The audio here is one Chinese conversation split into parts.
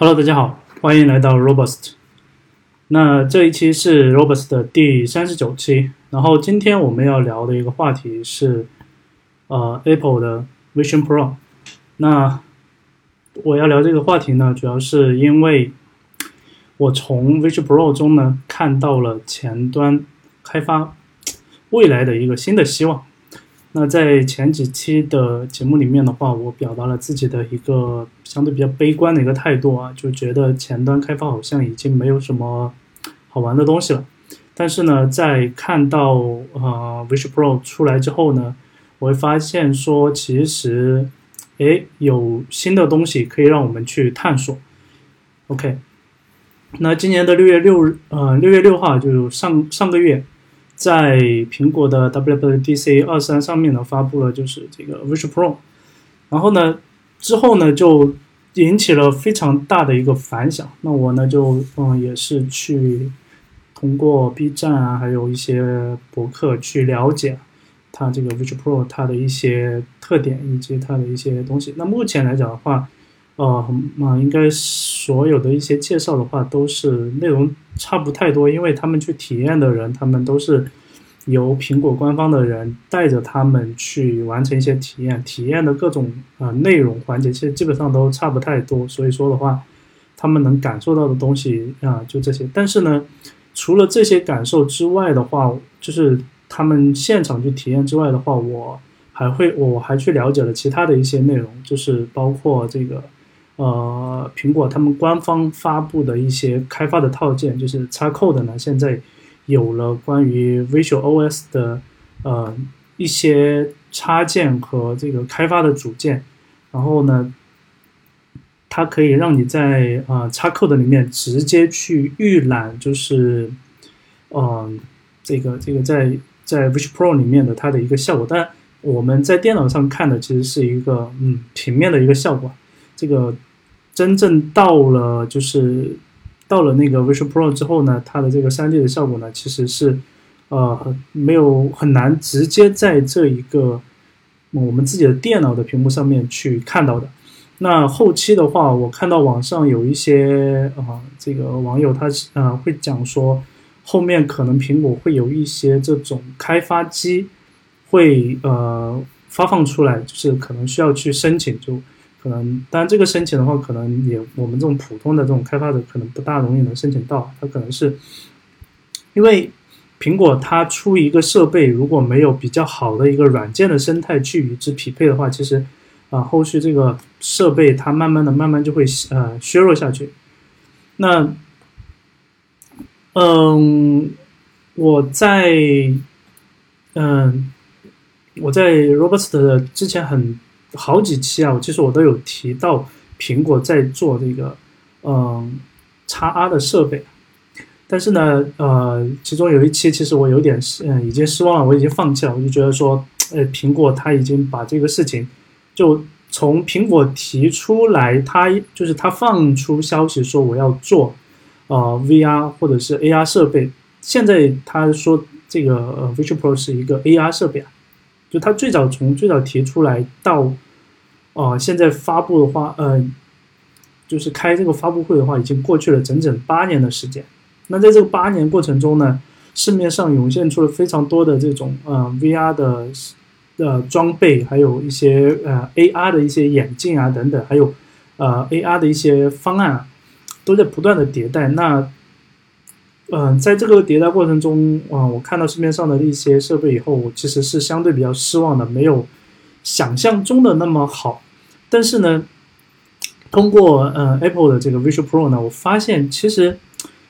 Hello，大家好，欢迎来到 Robust。那这一期是 Robust 的第三十九期，然后今天我们要聊的一个话题是，呃，Apple 的 Vision Pro。那我要聊这个话题呢，主要是因为我从 Vision Pro 中呢看到了前端开发未来的一个新的希望。那在前几期的节目里面的话，我表达了自己的一个相对比较悲观的一个态度啊，就觉得前端开发好像已经没有什么好玩的东西了。但是呢，在看到呃 Vision Pro 出来之后呢，我会发现说，其实，诶，有新的东西可以让我们去探索。OK，那今年的六月六日，呃，六月六号就上上个月。在苹果的 WWDC 二三上面呢，发布了就是这个 Vision Pro，然后呢，之后呢就引起了非常大的一个反响。那我呢就嗯也是去通过 B 站啊，还有一些博客去了解它这个 Vision Pro 它的一些特点以及它的一些东西。那目前来讲的话，呃，那应该所有的一些介绍的话都是内容。差不太多，因为他们去体验的人，他们都是由苹果官方的人带着他们去完成一些体验，体验的各种啊内容环节，其实基本上都差不太多。所以说的话，他们能感受到的东西啊就这些。但是呢，除了这些感受之外的话，就是他们现场去体验之外的话，我还会我还去了解了其他的一些内容，就是包括这个。呃，苹果他们官方发布的一些开发的套件，就是插扣的呢，现在有了关于 Visual OS 的呃一些插件和这个开发的组件，然后呢，它可以让你在啊 Xcode 里面直接去预览，就是嗯这个这个在在 Visual Pro 里面的它的一个效果。但我们在电脑上看的其实是一个嗯平面的一个效果，这个。真正到了就是到了那个 Vision Pro 之后呢，它的这个 3D 的效果呢，其实是呃没有很难直接在这一个我们自己的电脑的屏幕上面去看到的。那后期的话，我看到网上有一些啊这个网友他是啊会讲说，后面可能苹果会有一些这种开发机会呃发放出来，就是可能需要去申请就。可能，当然这个申请的话，可能也我们这种普通的这种开发者可能不大容易能申请到。它可能是因为苹果它出一个设备，如果没有比较好的一个软件的生态去与之匹配的话，其实啊，后续这个设备它慢慢的、慢慢就会呃削弱下去。那嗯，我在嗯我在 Robust 的之前很。好几期啊，我其实我都有提到苹果在做这个，嗯，叉 R 的设备，但是呢，呃，其中有一期其实我有点嗯已经失望了，我已经放弃了，我就觉得说，呃，苹果它已经把这个事情，就从苹果提出来，它就是它放出消息说我要做，呃，VR 或者是 AR 设备，现在他说这个呃 Visual Pro 是一个 AR 设备啊。就他最早从最早提出来到，哦，现在发布的话，呃，就是开这个发布会的话，已经过去了整整八年的时间。那在这个八年过程中呢，市面上涌现出了非常多的这种呃 VR 的呃装备，还有一些呃 AR 的一些眼镜啊等等，还有呃 AR 的一些方案，啊都在不断的迭代。那嗯，在这个迭代过程中，啊，我看到市面上的一些设备以后，我其实是相对比较失望的，没有想象中的那么好。但是呢，通过呃 Apple 的这个 Visual Pro 呢，我发现其实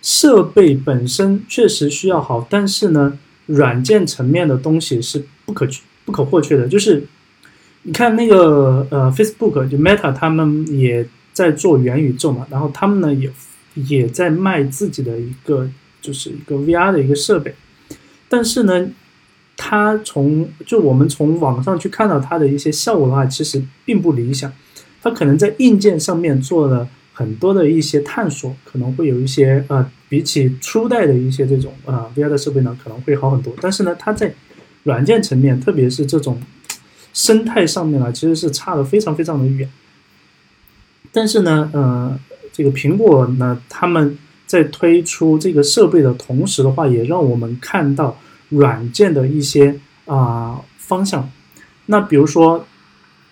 设备本身确实需要好，但是呢，软件层面的东西是不可不可或缺的。就是你看那个呃 Facebook 就 Meta 他们也在做元宇宙嘛，然后他们呢也也在卖自己的一个。就是一个 VR 的一个设备，但是呢，它从就我们从网上去看到它的一些效果的话，其实并不理想。它可能在硬件上面做了很多的一些探索，可能会有一些呃，比起初代的一些这种啊 VR 的设备呢，可能会好很多。但是呢，它在软件层面，特别是这种生态上面呢，其实是差的非常非常的远。但是呢，呃。这个苹果呢，他们在推出这个设备的同时的话，也让我们看到软件的一些啊方向。那比如说，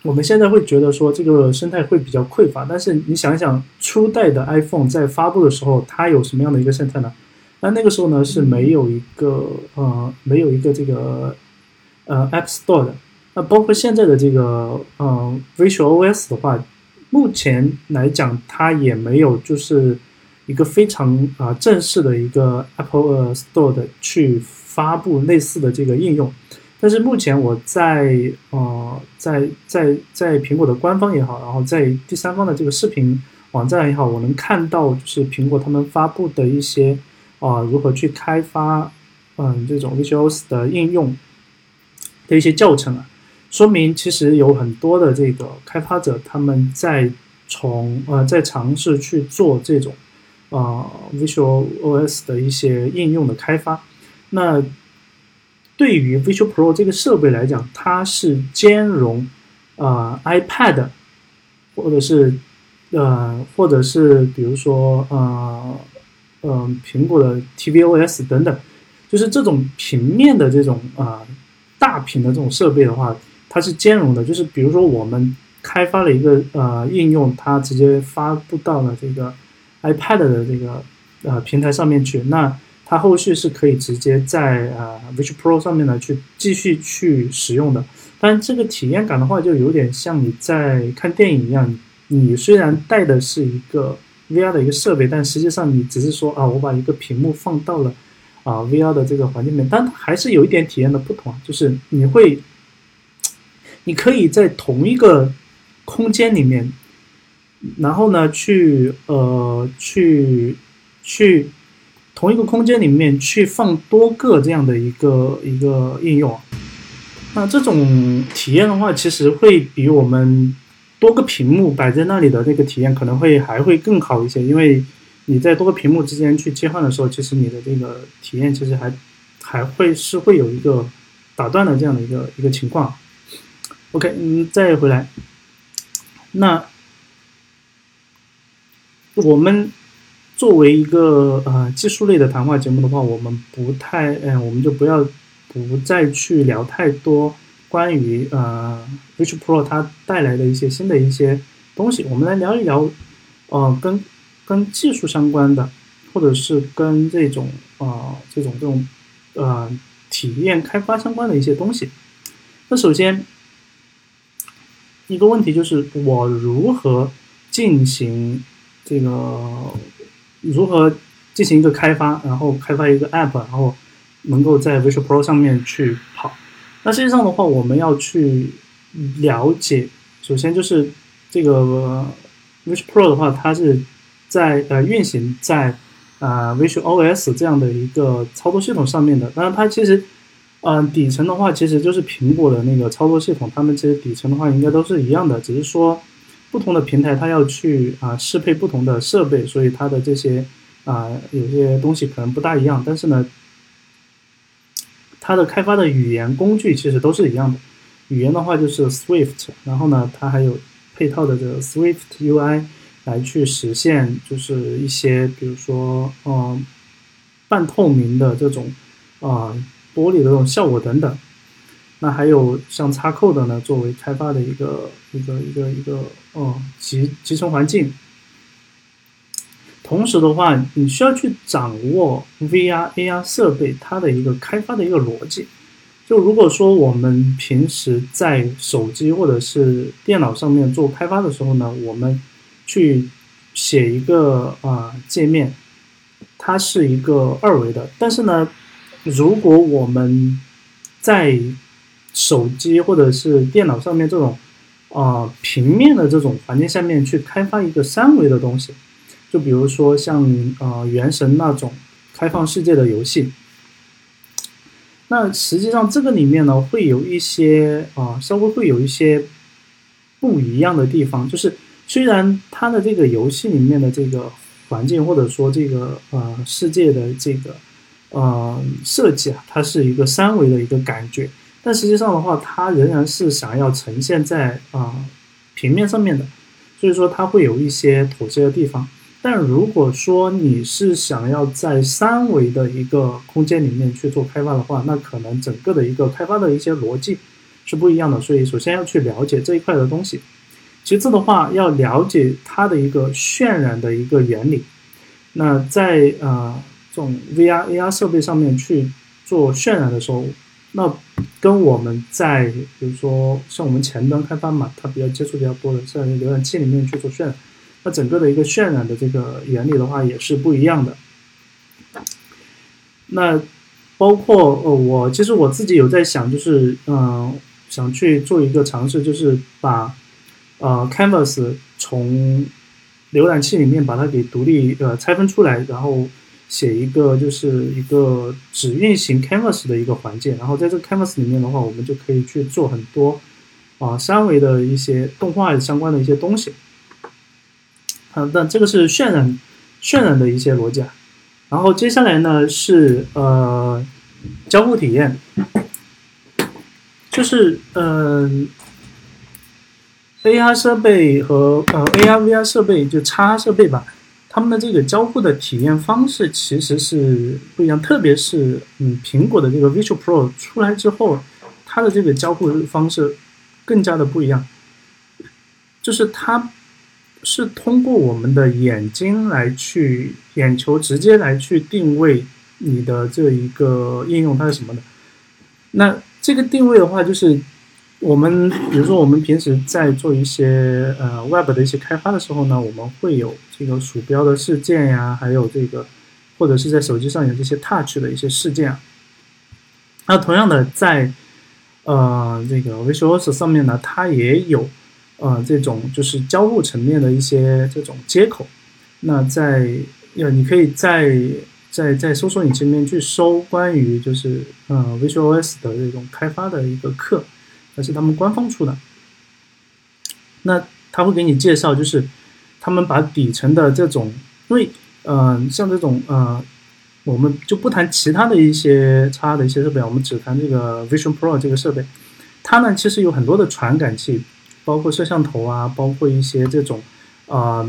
我们现在会觉得说这个生态会比较匮乏，但是你想想，初代的 iPhone 在发布的时候，它有什么样的一个生态呢？那那个时候呢是没有一个呃没有一个这个呃 App Store 的。那包括现在的这个呃 Visual OS 的话。目前来讲，它也没有就是一个非常啊正式的一个 Apple Store 的去发布类似的这个应用。但是目前我在呃在在在苹果的官方也好，然后在第三方的这个视频网站也好，我能看到就是苹果他们发布的一些啊如何去开发嗯这种 Visual OS 的应用的一些教程啊。说明其实有很多的这个开发者，他们在从呃在尝试去做这种啊 Visual OS 的一些应用的开发。那对于 Visual Pro 这个设备来讲，它是兼容啊 iPad 或者是呃或者是比如说呃嗯苹果的 tvOS 等等，就是这种平面的这种啊大屏的这种设备的话。它是兼容的，就是比如说我们开发了一个呃应用，它直接发布到了这个 iPad 的这个呃平台上面去，那它后续是可以直接在呃 Vision Pro 上面呢去继续去使用的。但这个体验感的话，就有点像你在看电影一样，你虽然带的是一个 VR 的一个设备，但实际上你只是说啊，我把一个屏幕放到了啊 VR 的这个环境里面，但还是有一点体验的不同，就是你会。你可以在同一个空间里面，然后呢，去呃，去去同一个空间里面去放多个这样的一个一个应用。那这种体验的话，其实会比我们多个屏幕摆在那里的那个体验可能会还会更好一些，因为你在多个屏幕之间去切换的时候，其实你的这个体验其实还还会是会有一个打断的这样的一个一个情况。OK，嗯，再回来，那我们作为一个呃技术类的谈话节目的话，我们不太，嗯，我们就不要不再去聊太多关于呃 v 十 pro 它带来的一些新的一些东西，我们来聊一聊，呃，跟跟技术相关的，或者是跟这种啊这种这种呃体验开发相关的一些东西。那首先。一个问题就是我如何进行这个如何进行一个开发，然后开发一个 app，然后能够在 Visual Pro 上面去跑。那实际上的话，我们要去了解，首先就是这个 Visual Pro 的话，它是在呃运行在啊 Visual OS 这样的一个操作系统上面的。当然，它其实。嗯，底层的话其实就是苹果的那个操作系统，它们其实底层的话应该都是一样的，只是说不同的平台它要去啊适配不同的设备，所以它的这些啊有些东西可能不大一样。但是呢，它的开发的语言工具其实都是一样的，语言的话就是 Swift，然后呢它还有配套的这个 Swift UI 来去实现，就是一些比如说嗯半透明的这种啊。玻璃的这种效果等等，那还有像插扣的呢，作为开发的一个一个一个一个哦集集成环境。同时的话，你需要去掌握 VR AR 设备它的一个开发的一个逻辑。就如果说我们平时在手机或者是电脑上面做开发的时候呢，我们去写一个啊界面，它是一个二维的，但是呢。如果我们在手机或者是电脑上面这种啊平面的这种环境下面去开发一个三维的东西，就比如说像啊原神那种开放世界的游戏，那实际上这个里面呢会有一些啊稍微会有一些不一样的地方，就是虽然它的这个游戏里面的这个环境或者说这个呃世界的这个。呃，设计啊，它是一个三维的一个感觉，但实际上的话，它仍然是想要呈现在啊平面上面的，所以说它会有一些妥协的地方。但如果说你是想要在三维的一个空间里面去做开发的话，那可能整个的一个开发的一些逻辑是不一样的。所以首先要去了解这一块的东西，其次的话要了解它的一个渲染的一个原理。那在呃这种 VR AR 设备上面去做渲染的时候，那跟我们在比如说像我们前端开发嘛，它比较接触比较多的，在浏览器里面去做渲染。那整个的一个渲染的这个原理的话也是不一样的。那包括呃，我其实我自己有在想，就是嗯，想去做一个尝试，就是把呃 Canvas 从浏览器里面把它给独立呃拆分出来，然后写一个就是一个只运行 Canvas 的一个环境，然后在这个 Canvas 里面的话，我们就可以去做很多啊三维的一些动画相关的一些东西。嗯，那这个是渲染，渲染的一些逻辑啊。然后接下来呢是呃交互体验，就是嗯 AR 设备和呃 AR VR 设备就叉设备吧，他们的这个交互的体验方式其实是不一样，特别是嗯苹果的这个 Visual Pro 出来之后，它的这个交互方式更加的不一样，就是它。是通过我们的眼睛来去眼球直接来去定位你的这一个应用它是什么的。那这个定位的话，就是我们比如说我们平时在做一些呃 Web 的一些开发的时候呢，我们会有这个鼠标的事件呀，还有这个或者是在手机上有这些 Touch 的一些事件。那同样的，在呃这个 Visuals 上面呢，它也有。呃，这种就是交互层面的一些这种接口，那在呃，你可以在在在搜索引擎里面去搜关于就是呃 Visuals 的这种开发的一个课，那是他们官方出的。那他会给你介绍，就是他们把底层的这种，因为呃，像这种呃，我们就不谈其他的一些差的一些设备，我们只谈这个 Vision Pro 这个设备，它呢其实有很多的传感器。包括摄像头啊，包括一些这种，啊，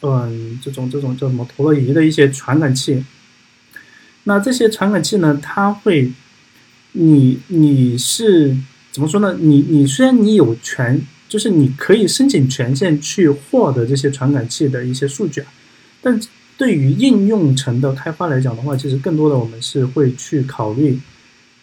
嗯，这种这种叫什么陀螺仪的一些传感器。那这些传感器呢，它会，你你是怎么说呢？你你虽然你有权，就是你可以申请权限去获得这些传感器的一些数据啊，但对于应用层的开发来讲的话，其实更多的我们是会去考虑。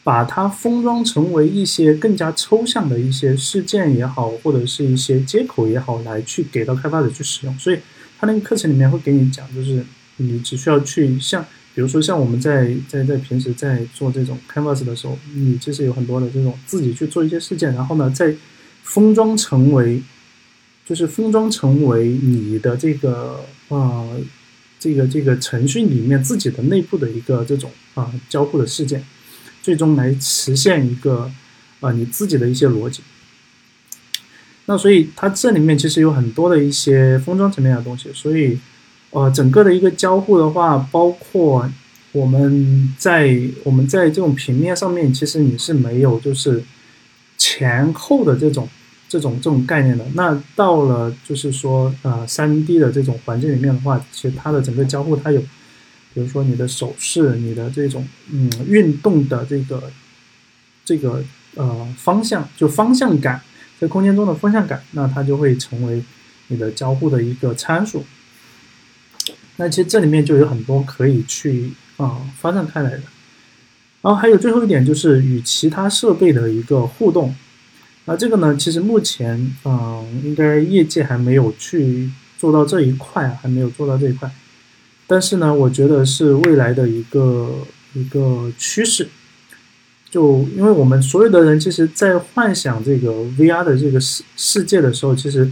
把它封装成为一些更加抽象的一些事件也好，或者是一些接口也好，来去给到开发者去使用。所以，他那个课程里面会给你讲，就是你只需要去像，比如说像我们在在在平时在做这种 Canvas 的时候，你其实有很多的这种自己去做一些事件，然后呢，再封装成为，就是封装成为你的这个呃这个这个程序里面自己的内部的一个这种啊交互的事件。最终来实现一个，啊，你自己的一些逻辑。那所以它这里面其实有很多的一些封装层面的东西。所以，呃，整个的一个交互的话，包括我们在我们在这种平面上面，其实你是没有就是前后的这种这种这种概念的。那到了就是说，呃，三 D 的这种环境里面的话，其实它的整个交互它有。比如说你的手势，你的这种嗯运动的这个这个呃方向，就方向感，在空间中的方向感，那它就会成为你的交互的一个参数。那其实这里面就有很多可以去啊发散开来的。然后还有最后一点就是与其他设备的一个互动。那这个呢，其实目前嗯应该业界还没有去做到这一块啊，还没有做到这一块。但是呢，我觉得是未来的一个一个趋势。就因为我们所有的人，其实，在幻想这个 VR 的这个世世界的时候，其实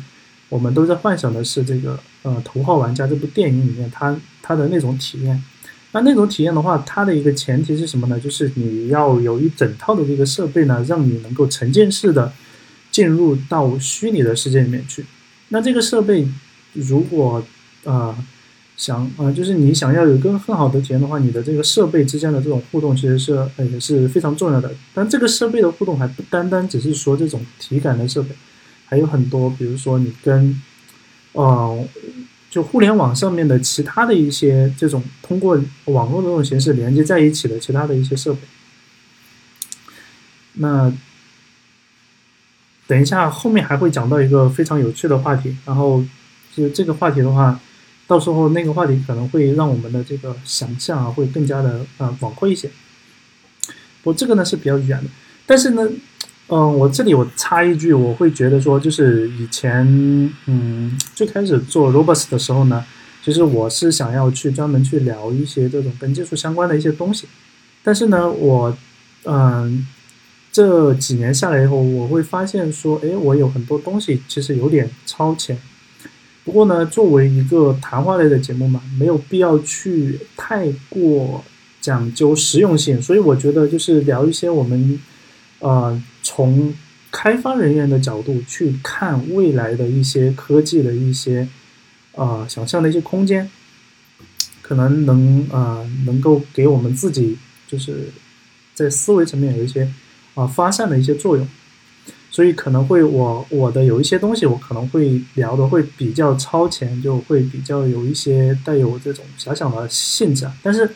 我们都在幻想的是这个呃《头号玩家》这部电影里面它它的那种体验。那那种体验的话，它的一个前提是什么呢？就是你要有一整套的这个设备呢，让你能够沉浸式的进入到虚拟的世界里面去。那这个设备如果啊。想啊，就是你想要有更更好的体验的话，你的这个设备之间的这种互动其实是呃也是非常重要的。但这个设备的互动还不单单只是说这种体感的设备，还有很多，比如说你跟，呃，就互联网上面的其他的一些这种通过网络这种形式连接在一起的其他的一些设备。那等一下后面还会讲到一个非常有趣的话题，然后就这个话题的话，到时候那个话题可能会让我们的这个想象啊会更加的呃广阔一些。我这个呢是比较远的，但是呢，嗯，我这里我插一句，我会觉得说，就是以前，嗯，最开始做 Robust 的时候呢，其实我是想要去专门去聊一些这种跟技术相关的一些东西，但是呢，我，嗯，这几年下来以后，我会发现说，哎，我有很多东西其实有点超前，不过呢，作为一个谈话类的节目嘛，没有必要去太过。讲究实用性，所以我觉得就是聊一些我们，呃，从开发人员的角度去看未来的一些科技的一些，呃，想象的一些空间，可能能呃能够给我们自己就是在思维层面有一些啊发散的一些作用，所以可能会我我的有一些东西我可能会聊的会比较超前，就会比较有一些带有这种遐想的性质，但是。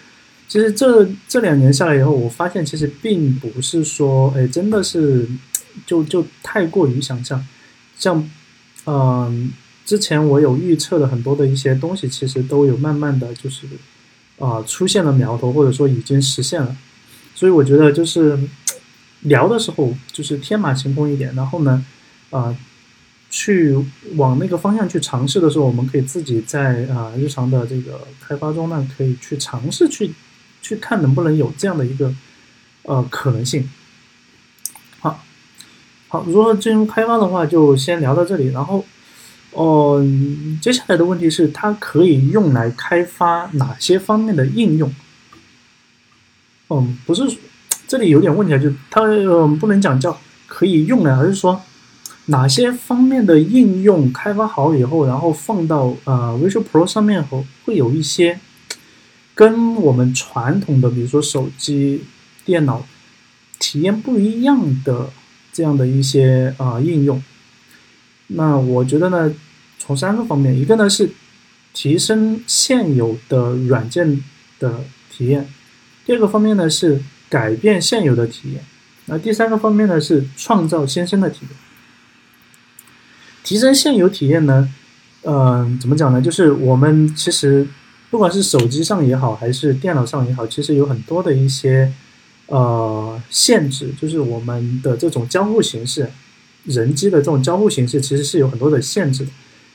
其实这这两年下来以后，我发现其实并不是说，哎，真的是就就太过于想象。像，嗯，之前我有预测的很多的一些东西，其实都有慢慢的就是啊出现了苗头，或者说已经实现了。所以我觉得就是聊的时候就是天马行空一点，然后呢，啊，去往那个方向去尝试的时候，我们可以自己在啊日常的这个开发中呢，可以去尝试去。去看能不能有这样的一个呃可能性。好，好，如何进入开发的话，就先聊到这里。然后，哦，接下来的问题是，它可以用来开发哪些方面的应用？嗯，不是，这里有点问题啊，就它嗯不能讲叫可以用来，而是说哪些方面的应用开发好以后，然后放到呃 Visual Pro 上面后，会有一些。跟我们传统的，比如说手机、电脑体验不一样的这样的一些啊应用，那我觉得呢，从三个方面，一个呢是提升现有的软件的体验，第二个方面呢是改变现有的体验，那第三个方面呢是创造新生的体验。提升现有体验呢，嗯，怎么讲呢？就是我们其实。不管是手机上也好，还是电脑上也好，其实有很多的一些呃限制，就是我们的这种交互形式，人机的这种交互形式其实是有很多的限制的，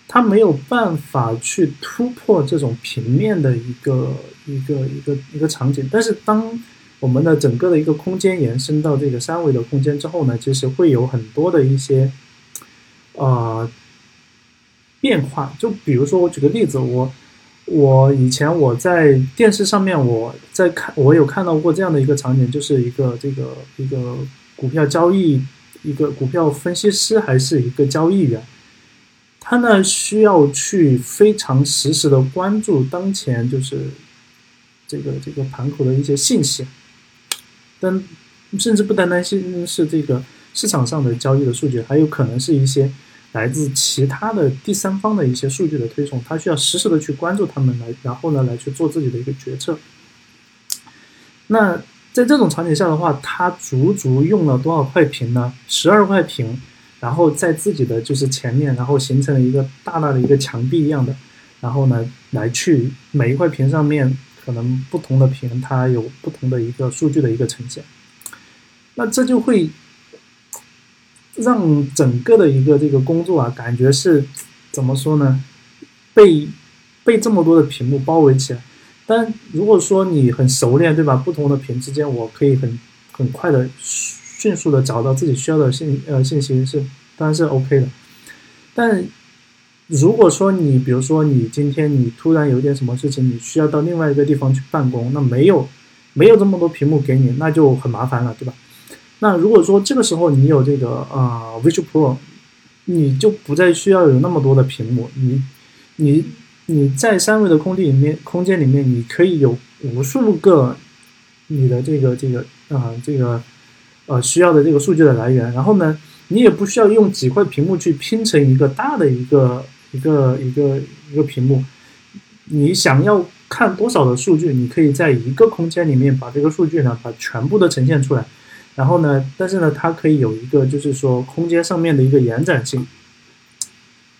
它没有办法去突破这种平面的一个一个一个一个场景。但是当我们的整个的一个空间延伸到这个三维的空间之后呢，其实会有很多的一些呃变化。就比如说，我举个例子，我。我以前我在电视上面，我在看，我有看到过这样的一个场景，就是一个这个一个股票交易，一个股票分析师还是一个交易员，他呢需要去非常实时的关注当前就是这个这个盘口的一些信息，但甚至不单单是是这个市场上的交易的数据，还有可能是一些。来自其他的第三方的一些数据的推送，他需要实时的去关注他们来，然后呢来去做自己的一个决策。那在这种场景下的话，他足足用了多少块屏呢？十二块屏，然后在自己的就是前面，然后形成了一个大大的一个墙壁一样的，然后呢来去每一块屏上面可能不同的屏，它有不同的一个数据的一个呈现。那这就会。让整个的一个这个工作啊，感觉是怎么说呢？被被这么多的屏幕包围起来。但如果说你很熟练，对吧？不同的屏之间，我可以很很快的、迅速的找到自己需要的信呃信息，是当然是 OK 的。但如果说你比如说你今天你突然有点什么事情，你需要到另外一个地方去办公，那没有没有这么多屏幕给你，那就很麻烦了，对吧？那如果说这个时候你有这个啊 Visual Pro，你就不再需要有那么多的屏幕，你你你在三维的空地里面空间里面，你可以有无数个你的这个这个啊这个呃需要的这个数据的来源，然后呢，你也不需要用几块屏幕去拼成一个大的一个一个一个一个屏幕，你想要看多少的数据，你可以在一个空间里面把这个数据呢，把全部都呈现出来。然后呢，但是呢，它可以有一个就是说空间上面的一个延展性，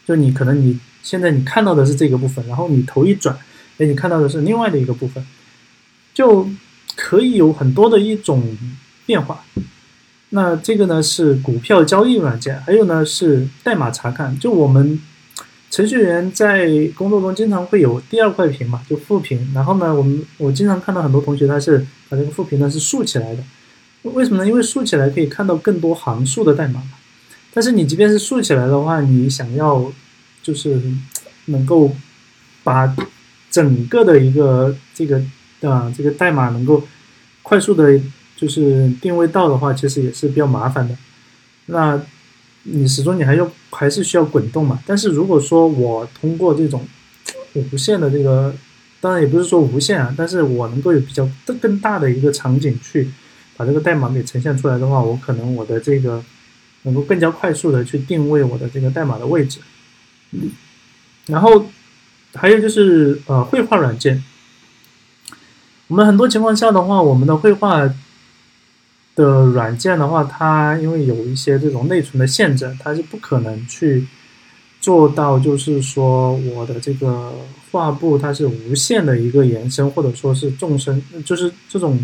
就你可能你现在你看到的是这个部分，然后你头一转，哎，你看到的是另外的一个部分，就可以有很多的一种变化。那这个呢是股票交易软件，还有呢是代码查看。就我们程序员在工作中经常会有第二块屏嘛，就副屏。然后呢，我们我经常看到很多同学他是把这个副屏呢是竖起来的。为什么呢？因为竖起来可以看到更多行数的代码。但是你即便是竖起来的话，你想要就是能够把整个的一个这个啊这个代码能够快速的。就是定位到的话，其实也是比较麻烦的。那你始终你还要还是需要滚动嘛？但是如果说我通过这种无限的这个，当然也不是说无限啊，但是我能够有比较更更大的一个场景去把这个代码给呈现出来的话，我可能我的这个能够更加快速的去定位我的这个代码的位置。然后还有就是呃绘画软件，我们很多情况下的话，我们的绘画。的软件的话，它因为有一些这种内存的限制，它是不可能去做到，就是说我的这个画布它是无限的一个延伸，或者说是纵深，就是这种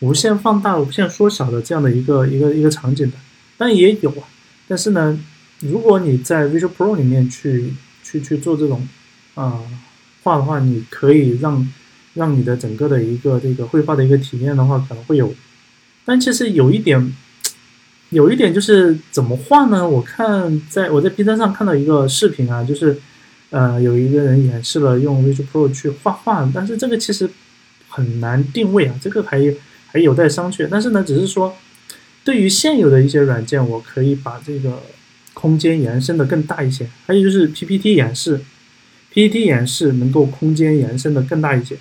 无限放大、无限缩小的这样的一个一个一个场景的。但也有啊，但是呢，如果你在 Visual Pro 里面去去去做这种啊画的话，你可以让让你的整个的一个这个绘画的一个体验的话，可能会有。但其实有一点，有一点就是怎么画呢？我看在我在 B 站上看到一个视频啊，就是呃有一个人演示了用 Visual Pro 去画画，但是这个其实很难定位啊，这个还还有待商榷。但是呢，只是说对于现有的一些软件，我可以把这个空间延伸的更大一些。还有就是 PPT 演示，PPT 演示能够空间延伸的更大一些。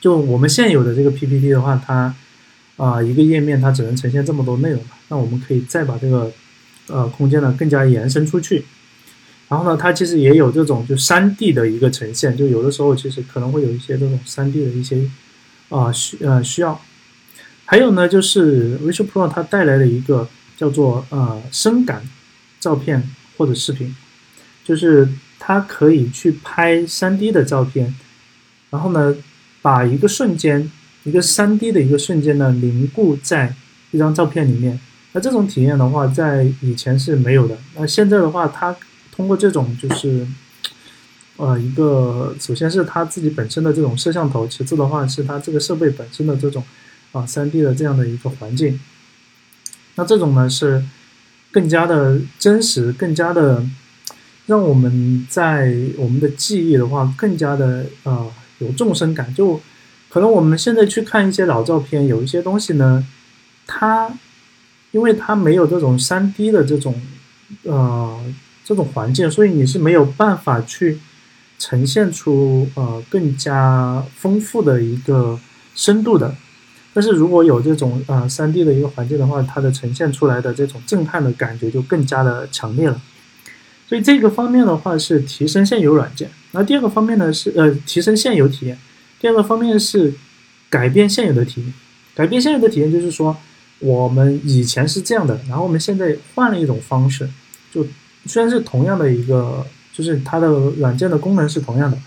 就我们现有的这个 PPT 的话，它啊，一个页面它只能呈现这么多内容嘛？那我们可以再把这个呃空间呢更加延伸出去。然后呢，它其实也有这种就三 D 的一个呈现，就有的时候其实可能会有一些这种三 D 的一些啊需呃需要。还有呢，就是 Visual Pro 它带来的一个叫做呃深感照片或者视频，就是它可以去拍三 D 的照片，然后呢把一个瞬间。一个三 D 的一个瞬间呢，凝固在一张照片里面。那这种体验的话，在以前是没有的。那现在的话，它通过这种就是，呃，一个首先是它自己本身的这种摄像头，其次的话是它这个设备本身的这种啊三 D 的这样的一个环境。那这种呢是更加的真实，更加的让我们在我们的记忆的话更加的呃有纵深感，就。可能我们现在去看一些老照片，有一些东西呢，它因为它没有这种三 D 的这种呃这种环境，所以你是没有办法去呈现出呃更加丰富的一个深度的。但是如果有这种呃三 D 的一个环境的话，它的呈现出来的这种震撼的感觉就更加的强烈了。所以这个方面的话是提升现有软件，那第二个方面呢是呃提升现有体验。第二个方面是改变现有的体验，改变现有的体验就是说，我们以前是这样的，然后我们现在换了一种方式，就虽然是同样的一个，就是它的软件的功能是同样的，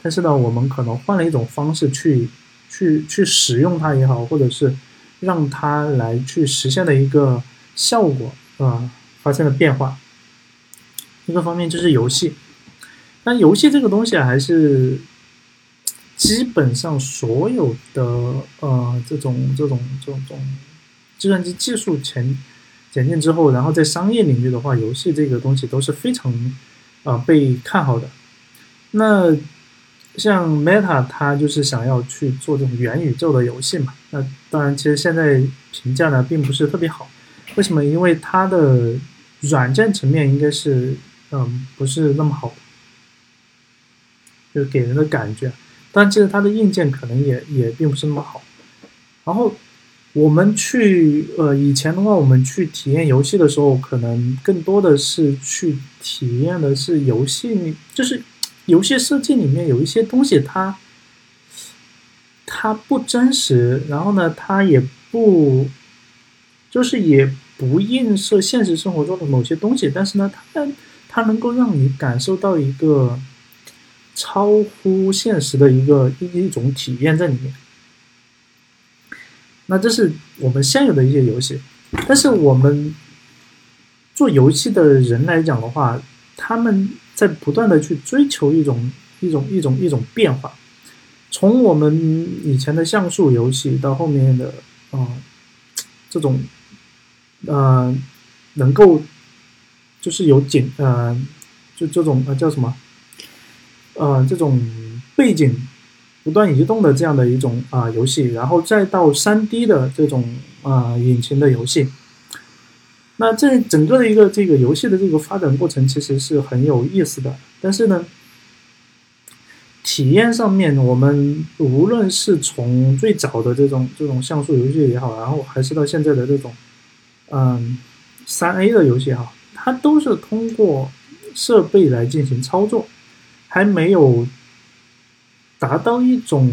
但是呢，我们可能换了一种方式去去去使用它也好，或者是让它来去实现的一个效果啊，发生了变化。一个方面就是游戏，但游戏这个东西还是。基本上所有的呃这种这种这种计算机技术前前进之后，然后在商业领域的话，游戏这个东西都是非常啊被看好的。那像 Meta 它就是想要去做这种元宇宙的游戏嘛。那当然，其实现在评价呢并不是特别好。为什么？因为它的软件层面应该是嗯不是那么好，就给人的感觉。但其实它的硬件可能也也并不是那么好。然后我们去呃以前的话，我们去体验游戏的时候，可能更多的是去体验的是游戏，就是 游戏设计里面有一些东西它它不真实，然后呢，它也不就是也不映射现实生活中的某些东西，但是呢，它它能够让你感受到一个超乎现实的一个一一种体验在里面。那这是我们现有的一些游戏，但是我们做游戏的人来讲的话，他们在不断的去追求一种一种一种一种变化。从我们以前的像素游戏到后面的啊这种呃能够就是有景呃就这种呃叫什么呃这种背景不断移动的这样的一种啊游戏，然后再到三 D 的这种啊引擎的游戏，那这整个的一个这个游戏的这个发展过程其实是很有意思的，但是呢。体验上面，我们无论是从最早的这种这种像素游戏也好，然后还是到现在的这种，嗯，三 A 的游戏哈，它都是通过设备来进行操作，还没有达到一种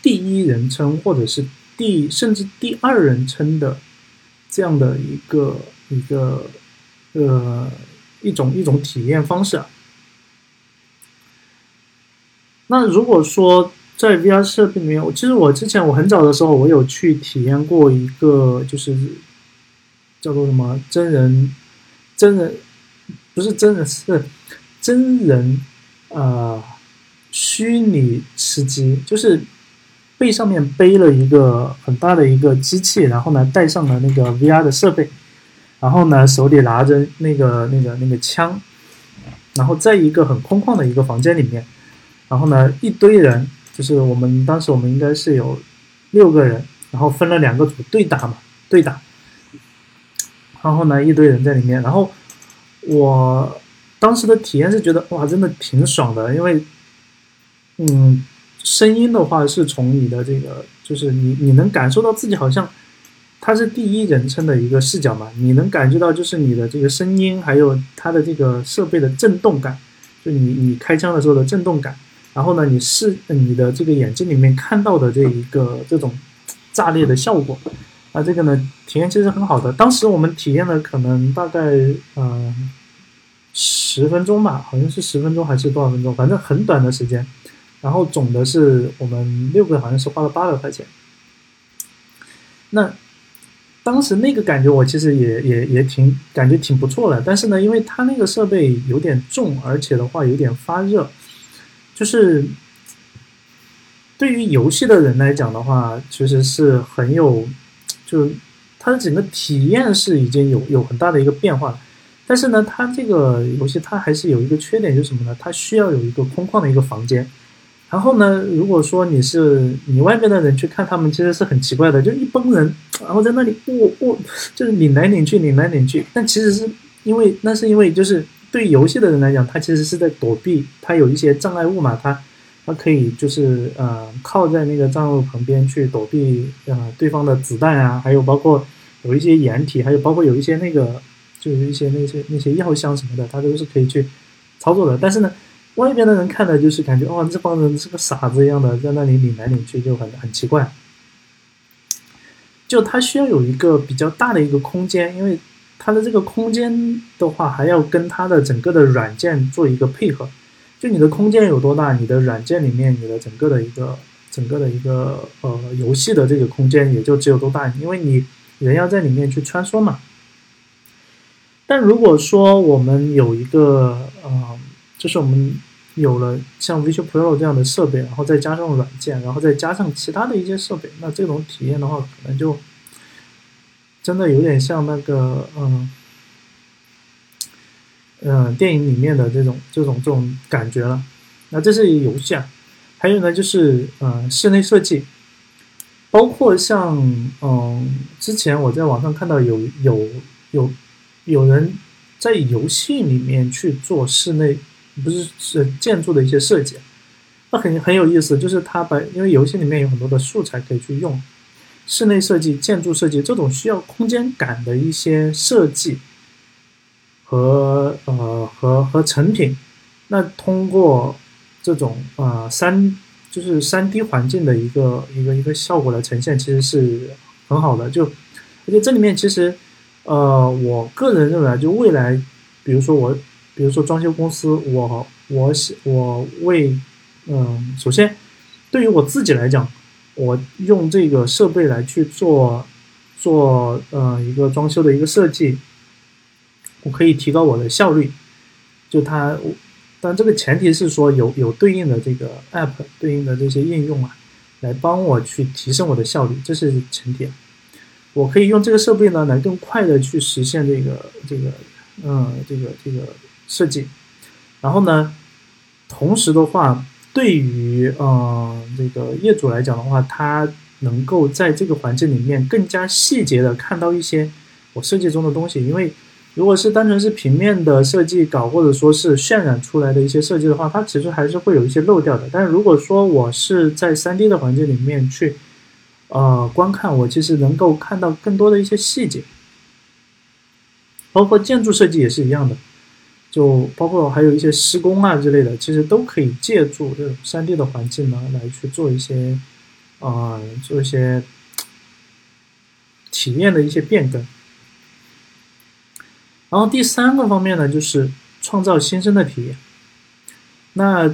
第一人称或者是第甚至第二人称的这样的一个一个呃一种一种体验方式啊。那如果说在 VR 设备里面，其实我之前我很早的时候，我有去体验过一个，就是叫做什么真人真人不是真人是真人呃虚拟吃鸡，就是背上面背了一个很大的一个机器，然后呢带上了那个 VR 的设备，然后呢手里拿着那个那个那个枪，然后在一个很空旷的一个房间里面。然后呢，一堆人，就是我们当时我们应该是有六个人，然后分了两个组对打嘛，对打。然后呢，一堆人在里面，然后我当时的体验是觉得哇，真的挺爽的，因为，嗯，声音的话是从你的这个，就是你你能感受到自己好像它是第一人称的一个视角嘛，你能感觉到就是你的这个声音，还有它的这个设备的震动感，就你你开枪的时候的震动感。然后呢，你是你的这个眼睛里面看到的这一个这种炸裂的效果，啊，这个呢体验其实很好的。当时我们体验了可能大概呃十分钟吧，好像是十分钟还是多少分钟，反正很短的时间。然后总的是我们六个好像是花了八百块钱。那当时那个感觉我其实也也也挺感觉挺不错的，但是呢，因为它那个设备有点重，而且的话有点发热。就是对于游戏的人来讲的话，其实是很有，就它的整个体验是已经有有很大的一个变化。但是呢，它这个游戏它还是有一个缺点，就是什么呢？它需要有一个空旷的一个房间。然后呢，如果说你是你外边的人去看他们，其实是很奇怪的，就一帮人，然后在那里握握，就是拧来拧去，拧来拧去。但其实是因为那是因为就是。对游戏的人来讲，他其实是在躲避，他有一些障碍物嘛，他他可以就是呃靠在那个障碍物旁边去躲避呃对方的子弹啊，还有包括有一些掩体，还有包括有一些那个就是一些那些那些药箱什么的，他都是可以去操作的。但是呢，外边的人看的就是感觉哦，这帮人是个傻子一样的，在那里拧来拧去就很很奇怪。就他需要有一个比较大的一个空间，因为。它的这个空间的话，还要跟它的整个的软件做一个配合。就你的空间有多大，你的软件里面你的整个的一个整个的一个呃游戏的这个空间也就只有多大，因为你人要在里面去穿梭嘛。但如果说我们有一个呃，就是我们有了像 Visual Pro 这样的设备，然后再加上软件，然后再加上其他的一些设备，那这种体验的话，可能就。真的有点像那个，嗯，嗯，电影里面的这种这种这种感觉了。那这是游戏啊，还有呢，就是嗯，室内设计，包括像嗯，之前我在网上看到有有有有人在游戏里面去做室内，不是是建筑的一些设计，那很很有意思，就是他把因为游戏里面有很多的素材可以去用。室内设计、建筑设计这种需要空间感的一些设计和呃和和成品，那通过这种呃三就是三 D 环境的一个一个一个效果来呈现，其实是很好的。就而且这里面其实呃，我个人认为啊，就未来，比如说我，比如说装修公司，我我我为嗯，首先对于我自己来讲，我用这个设备来去做做呃一个装修的一个设计，我可以提高我的效率。就它。但这个前提是说有有对应的这个 app 对应的这些应用啊，来帮我去提升我的效率，这是前提。我可以用这个设备呢，来更快的去实现这个这个嗯这个这个设计。然后呢，同时的话，对于嗯这个业主来讲的话，他能够在这个环境里面更加细节的看到一些我设计中的东西，因为。如果是单纯是平面的设计稿，或者说是渲染出来的一些设计的话，它其实还是会有一些漏掉的。但是如果说我是在 3D 的环境里面去，呃，观看，我其实能够看到更多的一些细节，包括建筑设计也是一样的，就包括还有一些施工啊之类的，其实都可以借助这种山地的环境呢来去做一些，啊，做一些体验的一些变更。然后第三个方面呢，就是创造新生的体验。那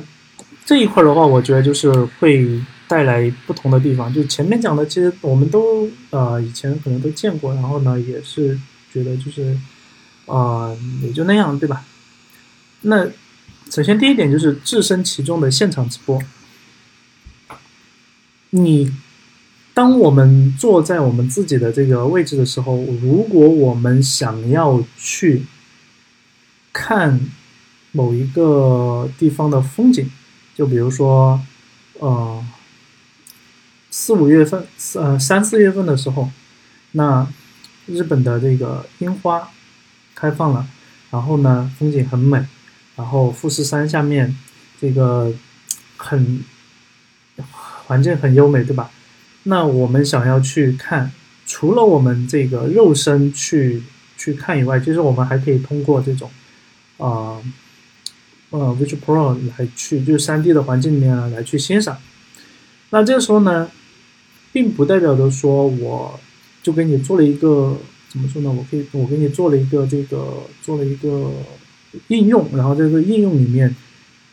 这一块的话，我觉得就是会带来不同的地方。就前面讲的，其实我们都呃以前可能都见过，然后呢也是觉得就是啊也就那样，对吧？那首先第一点就是置身其中的现场直播，你。当我们坐在我们自己的这个位置的时候，如果我们想要去看某一个地方的风景，就比如说，呃，四五月份，呃三四月份的时候，那日本的这个樱花开放了，然后呢风景很美，然后富士山下面这个很环境很优美，对吧？那我们想要去看，除了我们这个肉身去去看以外，其实我们还可以通过这种，啊，呃，Virtual Pro 来去，就是三 D 的环境里面来去欣赏。那这个时候呢，并不代表着说我就给你做了一个怎么说呢？我可以我给你做了一个这个做了一个应用，然后这个应用里面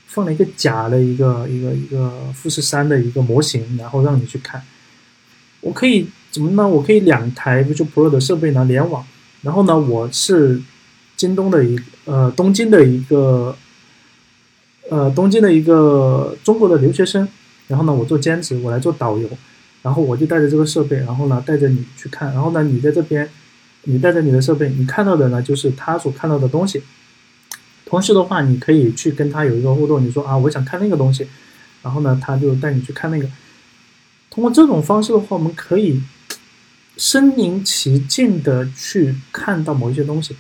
放了一个假的一个一个一个富士山的一个模型，然后让你去看。我可以怎么呢？我可以两台 VIVO Pro 的设备呢联网，然后呢，我是京东的一呃东京的一个呃东京的一个中国的留学生，然后呢，我做兼职，我来做导游，然后我就带着这个设备，然后呢带着你去看，然后呢你在这边，你带着你的设备，你看到的呢就是他所看到的东西，同时的话，你可以去跟他有一个互动，你说啊我想看那个东西，然后呢他就带你去看那个。通过这种方式的话，我们可以身临其境的去看到某一些东西。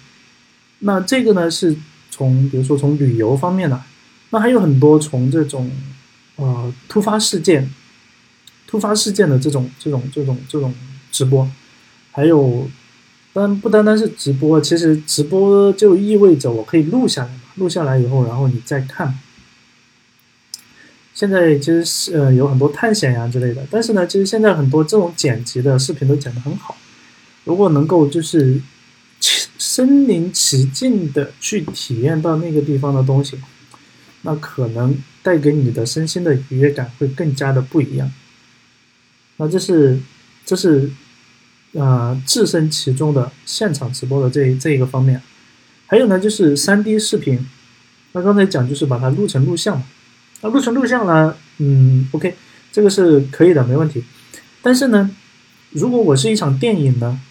那这个呢，是从比如说从旅游方面的，那还有很多从这种呃突发事件、突发事件的这种这种这种这种直播，还有，但不单单是直播，其实直播就意味着我可以录下来，录下来以后，然后你再看。现在其实是呃有很多探险呀之类的，但是呢，其实现在很多这种剪辑的视频都剪得很好。如果能够就是身临其境的去体验到那个地方的东西，那可能带给你的身心的愉悦感会更加的不一样。那这是这是呃置身其中的现场直播的这这一个方面。还有呢，就是三 D 视频。那刚才讲就是把它录成录像嘛。那录成录像呢？嗯，OK，这个是可以的，没问题。但是呢，如果我是一场电影呢，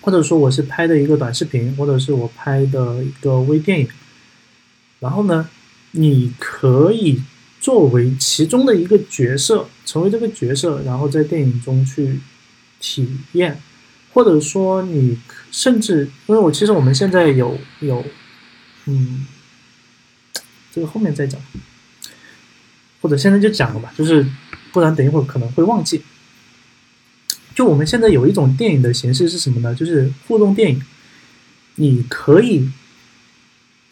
或者说我是拍的一个短视频，或者是我拍的一个微电影，然后呢，你可以作为其中的一个角色，成为这个角色，然后在电影中去体验，或者说你甚至，因为我其实我们现在有有，嗯，这个后面再讲。或者现在就讲了吧，就是不然等一会儿可能会忘记。就我们现在有一种电影的形式是什么呢？就是互动电影。你可以，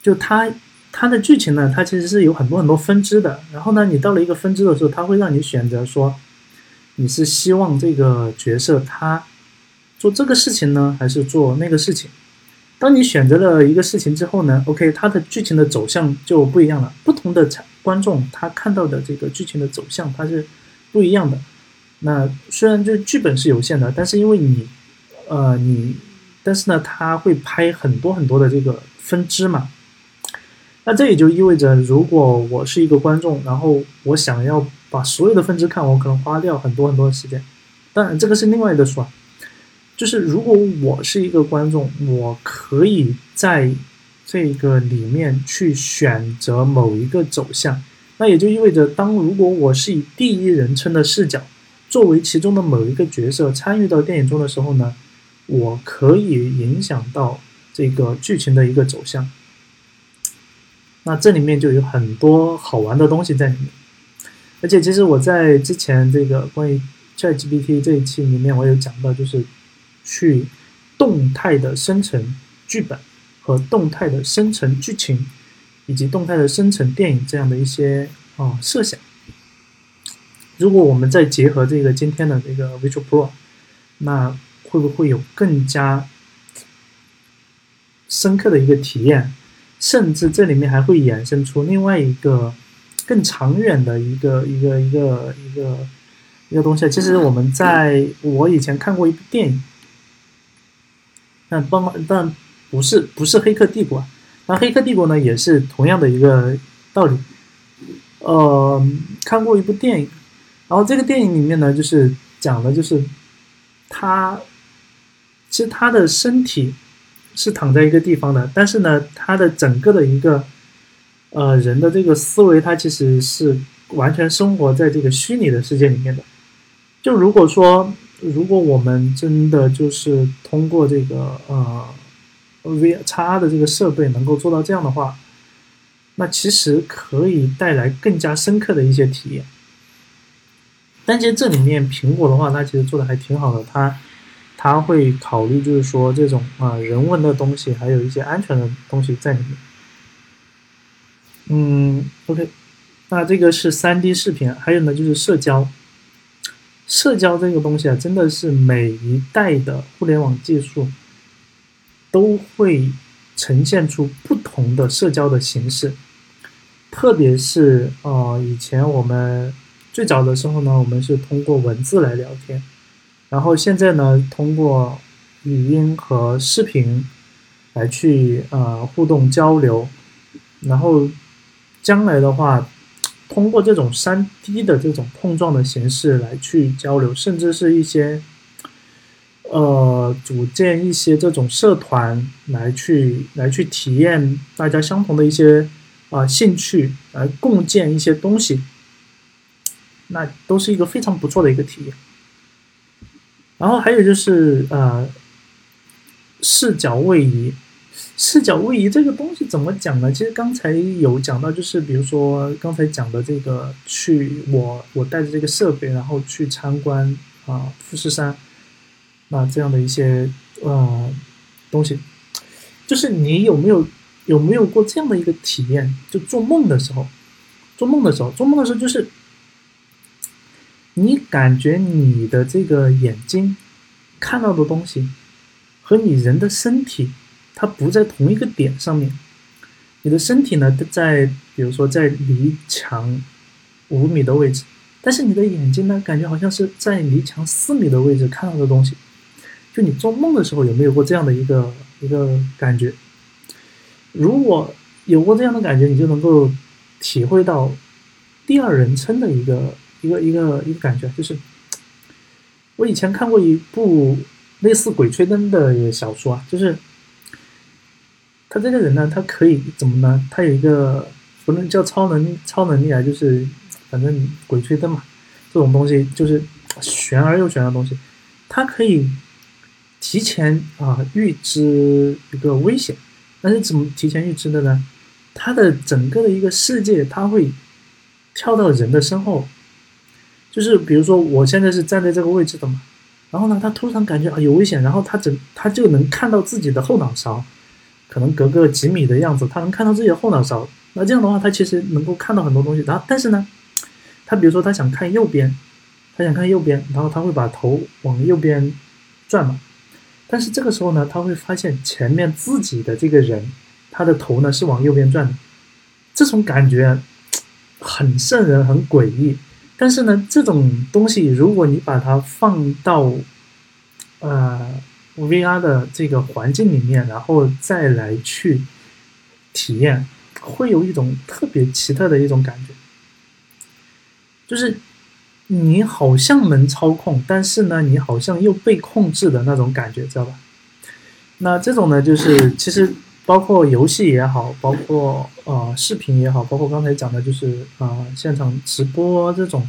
就它它的剧情呢，它其实是有很多很多分支的。然后呢，你到了一个分支的时候，它会让你选择说，你是希望这个角色他做这个事情呢，还是做那个事情？当你选择了一个事情之后呢，OK，它的剧情的走向就不一样了。不同的观众他看到的这个剧情的走向，它是不一样的。那虽然就剧本是有限的，但是因为你，呃，你，但是呢，他会拍很多很多的这个分支嘛。那这也就意味着，如果我是一个观众，然后我想要把所有的分支看，我可能花掉很多很多的时间。当然，这个是另外的说，就是如果我是一个观众，我可以在这个里面去选择某一个走向。那也就意味着，当如果我是以第一人称的视角。作为其中的某一个角色参与到电影中的时候呢，我可以影响到这个剧情的一个走向。那这里面就有很多好玩的东西在里面，而且其实我在之前这个关于 ChatGPT 这一期里面，我有讲到，就是去动态的生成剧本和动态的生成剧情，以及动态的生成电影这样的一些啊设想。如果我们再结合这个今天的这个 Visual Pro，那会不会有更加深刻的一个体验？甚至这里面还会衍生出另外一个更长远的一个一个一个一个一个东西。其实我们在我以前看过一部电影，但帮但不是不是《黑客帝国》，那《黑客帝国》呢也是同样的一个道理。呃，看过一部电影。然后这个电影里面呢，就是讲的，就是他其实他的身体是躺在一个地方的，但是呢，他的整个的一个呃人的这个思维，他其实是完全生活在这个虚拟的世界里面的。就如果说，如果我们真的就是通过这个呃 V 叉的这个设备能够做到这样的话，那其实可以带来更加深刻的一些体验。但其实这里面苹果的话，它其实做的还挺好的，它它会考虑就是说这种啊人文的东西，还有一些安全的东西在里面。嗯，OK，那这个是三 D 视频，还有呢就是社交，社交这个东西啊，真的是每一代的互联网技术都会呈现出不同的社交的形式，特别是啊以前我们。最早的时候呢，我们是通过文字来聊天，然后现在呢，通过语音和视频来去呃互动交流，然后将来的话，通过这种三 D 的这种碰撞的形式来去交流，甚至是一些呃组建一些这种社团来去来去体验大家相同的一些啊兴趣，来共建一些东西。那都是一个非常不错的一个体验，然后还有就是呃，视角位移，视角位移这个东西怎么讲呢？其实刚才有讲到，就是比如说刚才讲的这个，去我我带着这个设备，然后去参观啊富士山，那这样的一些呃东西，就是你有没有有没有过这样的一个体验？就做梦的时候，做梦的时候，做梦的时候就是。你感觉你的这个眼睛看到的东西和你人的身体，它不在同一个点上面。你的身体呢，在比如说在离墙五米的位置，但是你的眼睛呢，感觉好像是在离墙四米的位置看到的东西。就你做梦的时候有没有过这样的一个一个感觉？如果有过这样的感觉，你就能够体会到第二人称的一个。一个一个一个感觉，就是我以前看过一部类似《鬼吹灯》的小说啊，就是他这个人呢，他可以怎么呢？他有一个不能叫超能超能力啊，就是反正鬼吹灯嘛，这种东西就是玄而又玄的东西，他可以提前啊预知一个危险，但是怎么提前预知的呢？他的整个的一个世界，他会跳到人的身后。就是比如说，我现在是站在这个位置的嘛，然后呢，他突然感觉啊有危险，然后他整他就能看到自己的后脑勺，可能隔个几米的样子，他能看到自己的后脑勺那这样的话，他其实能够看到很多东西。然后，但是呢，他比如说他想看右边，他想看右边，然后他会把头往右边转嘛。但是这个时候呢，他会发现前面自己的这个人，他的头呢是往右边转的。这种感觉很瘆人，很诡异。但是呢，这种东西如果你把它放到呃 VR 的这个环境里面，然后再来去体验，会有一种特别奇特的一种感觉，就是你好像能操控，但是呢，你好像又被控制的那种感觉，知道吧？那这种呢，就是其实。包括游戏也好，包括呃视频也好，包括刚才讲的就是啊现场直播这种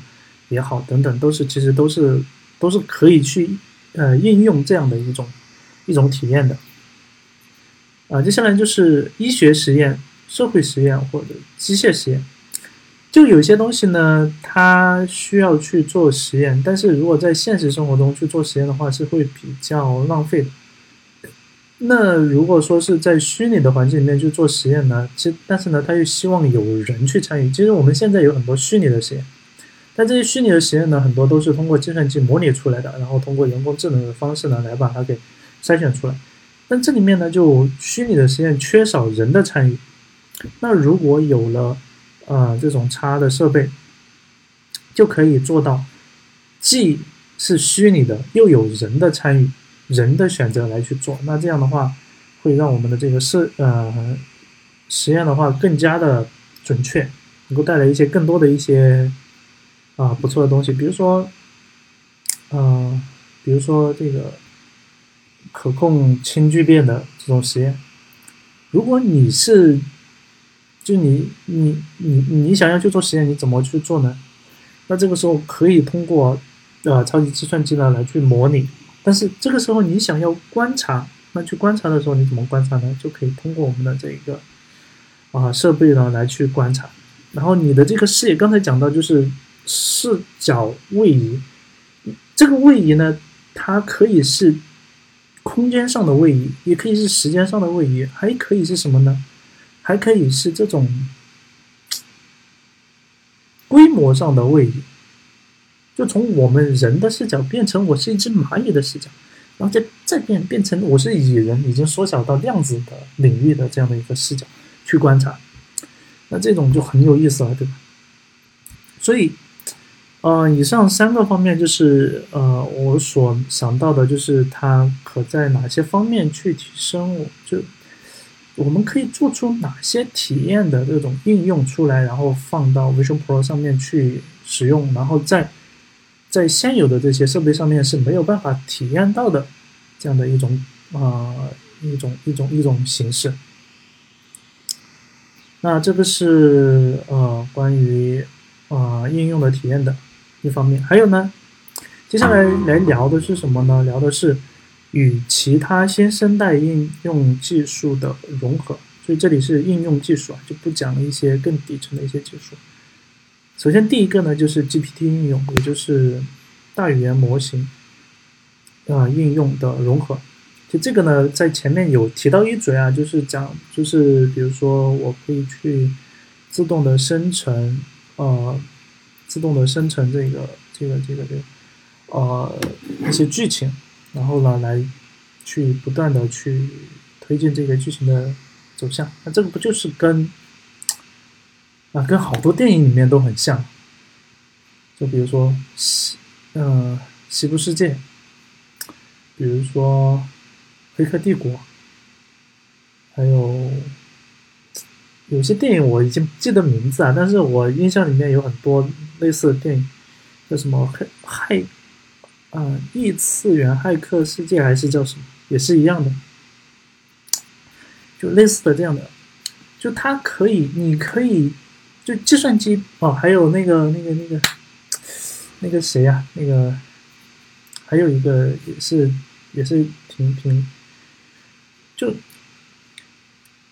也好，等等，都是其实都是都是可以去呃应用这样的一种一种体验的。啊，接下来就是医学实验、社会实验或者机械实验。就有些东西呢，它需要去做实验，但是如果在现实生活中去做实验的话，是会比较浪费的。那如果说是在虚拟的环境里面去做实验呢？其，但是呢，他又希望有人去参与。其实我们现在有很多虚拟的实验，但这些虚拟的实验呢，很多都是通过计算机模拟出来的，然后通过人工智能的方式呢，来把它给筛选出来。但这里面呢，就虚拟的实验缺少人的参与。那如果有了呃这种插的设备，就可以做到既是虚拟的，又有人的参与。人的选择来去做，那这样的话，会让我们的这个设呃实验的话更加的准确，能够带来一些更多的一些啊不错的东西，比如说，嗯，比如说这个可控氢聚变的这种实验，如果你是就你你你你想要去做实验，你怎么去做呢？那这个时候可以通过呃超级计算机呢来去模拟。但是这个时候你想要观察，那去观察的时候你怎么观察呢？就可以通过我们的这一个啊设备呢来去观察。然后你的这个视野，刚才讲到就是视角位移，这个位移呢，它可以是空间上的位移，也可以是时间上的位移，还可以是什么呢？还可以是这种规模上的位移。就从我们人的视角变成我是一只蚂蚁的视角，然后再再变变成我是蚁人，已经缩小到量子的领域的这样的一个视角去观察，那这种就很有意思了，对吧？所以，呃，以上三个方面就是呃我所想到的，就是它可在哪些方面去提升，就我们可以做出哪些体验的这种应用出来，然后放到 Vision Pro 上面去使用，然后在。在现有的这些设备上面是没有办法体验到的，这样的一种啊一种一种一种形式。那这个是呃关于啊应用的体验的一方面，还有呢，接下来来聊的是什么呢？聊的是与其他新生代应用技术的融合。所以这里是应用技术啊，就不讲一些更底层的一些技术。首先，第一个呢，就是 GPT 应用，也就是大语言模型啊应用的融合。就这个呢，在前面有提到一嘴啊，就是讲，就是比如说，我可以去自动的生成，呃，自动的生成这个这个这个这个呃一些剧情，然后呢，来去不断的去推进这个剧情的走向。那这个不就是跟？啊，跟好多电影里面都很像，就比如说西，嗯，西部世界，比如说黑客帝国，还有有些电影我已经记得名字啊，但是我印象里面有很多类似的电影，叫什么骇骇，啊，异次元骇客世界还是叫什么，也是一样的，就类似的这样的，就它可以，你可以。就计算机哦，还有那个那个那个那个谁呀？那个还有一个也是也是挺挺，就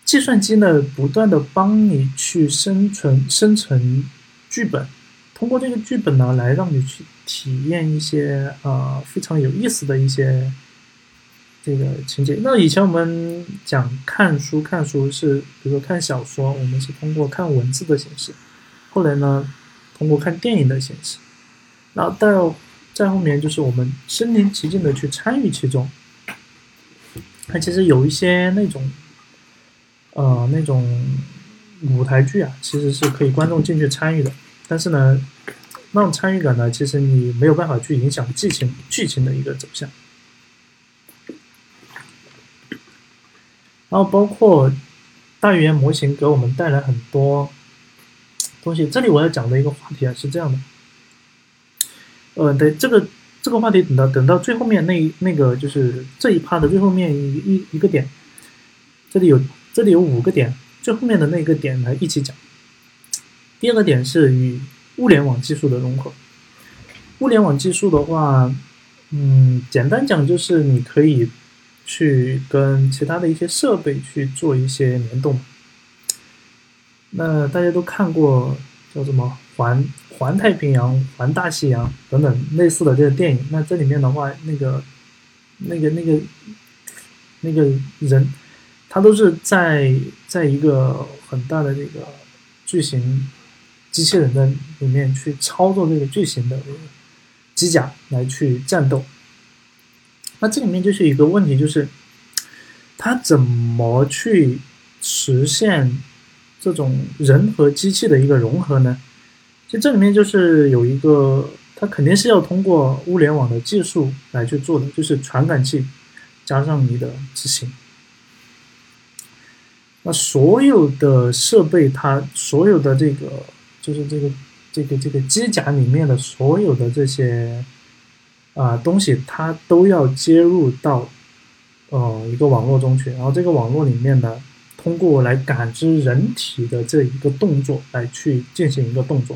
计算机呢，不断的帮你去生存生成剧本，通过这个剧本呢，来让你去体验一些啊非常有意思的一些这个情节。那以前我们讲看书，看书是比如说看小说，我们是通过看文字的形式，后来呢，通过看电影的形式，然后到再后面就是我们身临其境的去参与其中。它其实有一些那种，呃，那种舞台剧啊，其实是可以观众进去参与的，但是呢。那种参与感呢，其实你没有办法去影响剧情剧情的一个走向。然后包括大语言模型给我们带来很多东西。这里我要讲的一个话题啊是这样的，呃，对这个这个话题等到等到最后面那那个就是这一趴的最后面一一一个点，这里有这里有五个点，最后面的那个点来一起讲。第二个点是与。物联网技术的融合，物联网技术的话，嗯，简单讲就是你可以去跟其他的一些设备去做一些联动。那大家都看过叫什么《环环太平洋》《环大西洋》等等类似的这个电影，那这里面的话，那个那个那个那个人，他都是在在一个很大的这个巨型。机器人的里面去操作这个巨型的机甲来去战斗，那这里面就是一个问题，就是它怎么去实现这种人和机器的一个融合呢？其实这里面就是有一个，它肯定是要通过物联网的技术来去做的，就是传感器加上你的执行。那所有的设备，它所有的这个。就是这个这个这个机甲里面的所有的这些啊东西，它都要接入到呃一个网络中去，然后这个网络里面呢，通过来感知人体的这一个动作来去进行一个动作。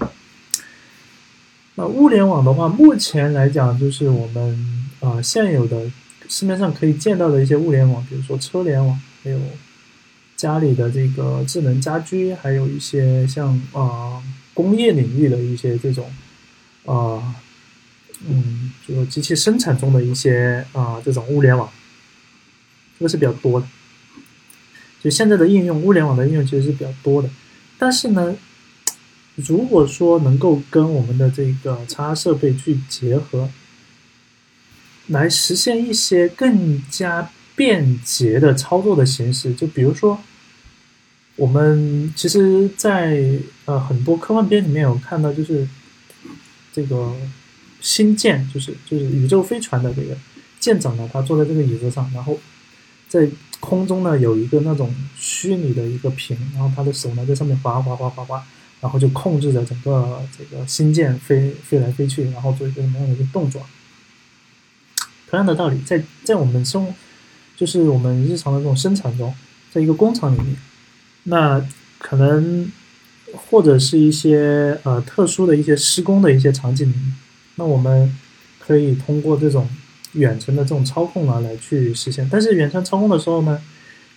那物联网的话，目前来讲就是我们啊现有的市面上可以见到的一些物联网，比如说车联网，还有家里的这个智能家居，还有一些像啊。工业领域的一些这种，啊，嗯，就是机器生产中的一些啊这种物联网，这个是比较多的。就现在的应用，物联网的应用其实是比较多的。但是呢，如果说能够跟我们的这个叉设备去结合，来实现一些更加便捷的操作的形式，就比如说。我们其实，在呃很多科幻片里面有看到，就是这个星舰，就是就是宇宙飞船的这个舰长呢，他坐在这个椅子上，然后在空中呢有一个那种虚拟的一个屏，然后他的手呢在上面划划划划划，然后就控制着整个这个星舰飞飞来飞去，然后做一个什么样的一个动作。同样的道理，在在我们生就是我们日常的这种生产中，在一个工厂里面。那可能或者是一些呃特殊的一些施工的一些场景，那我们可以通过这种远程的这种操控啊来去实现。但是远程操控的时候呢，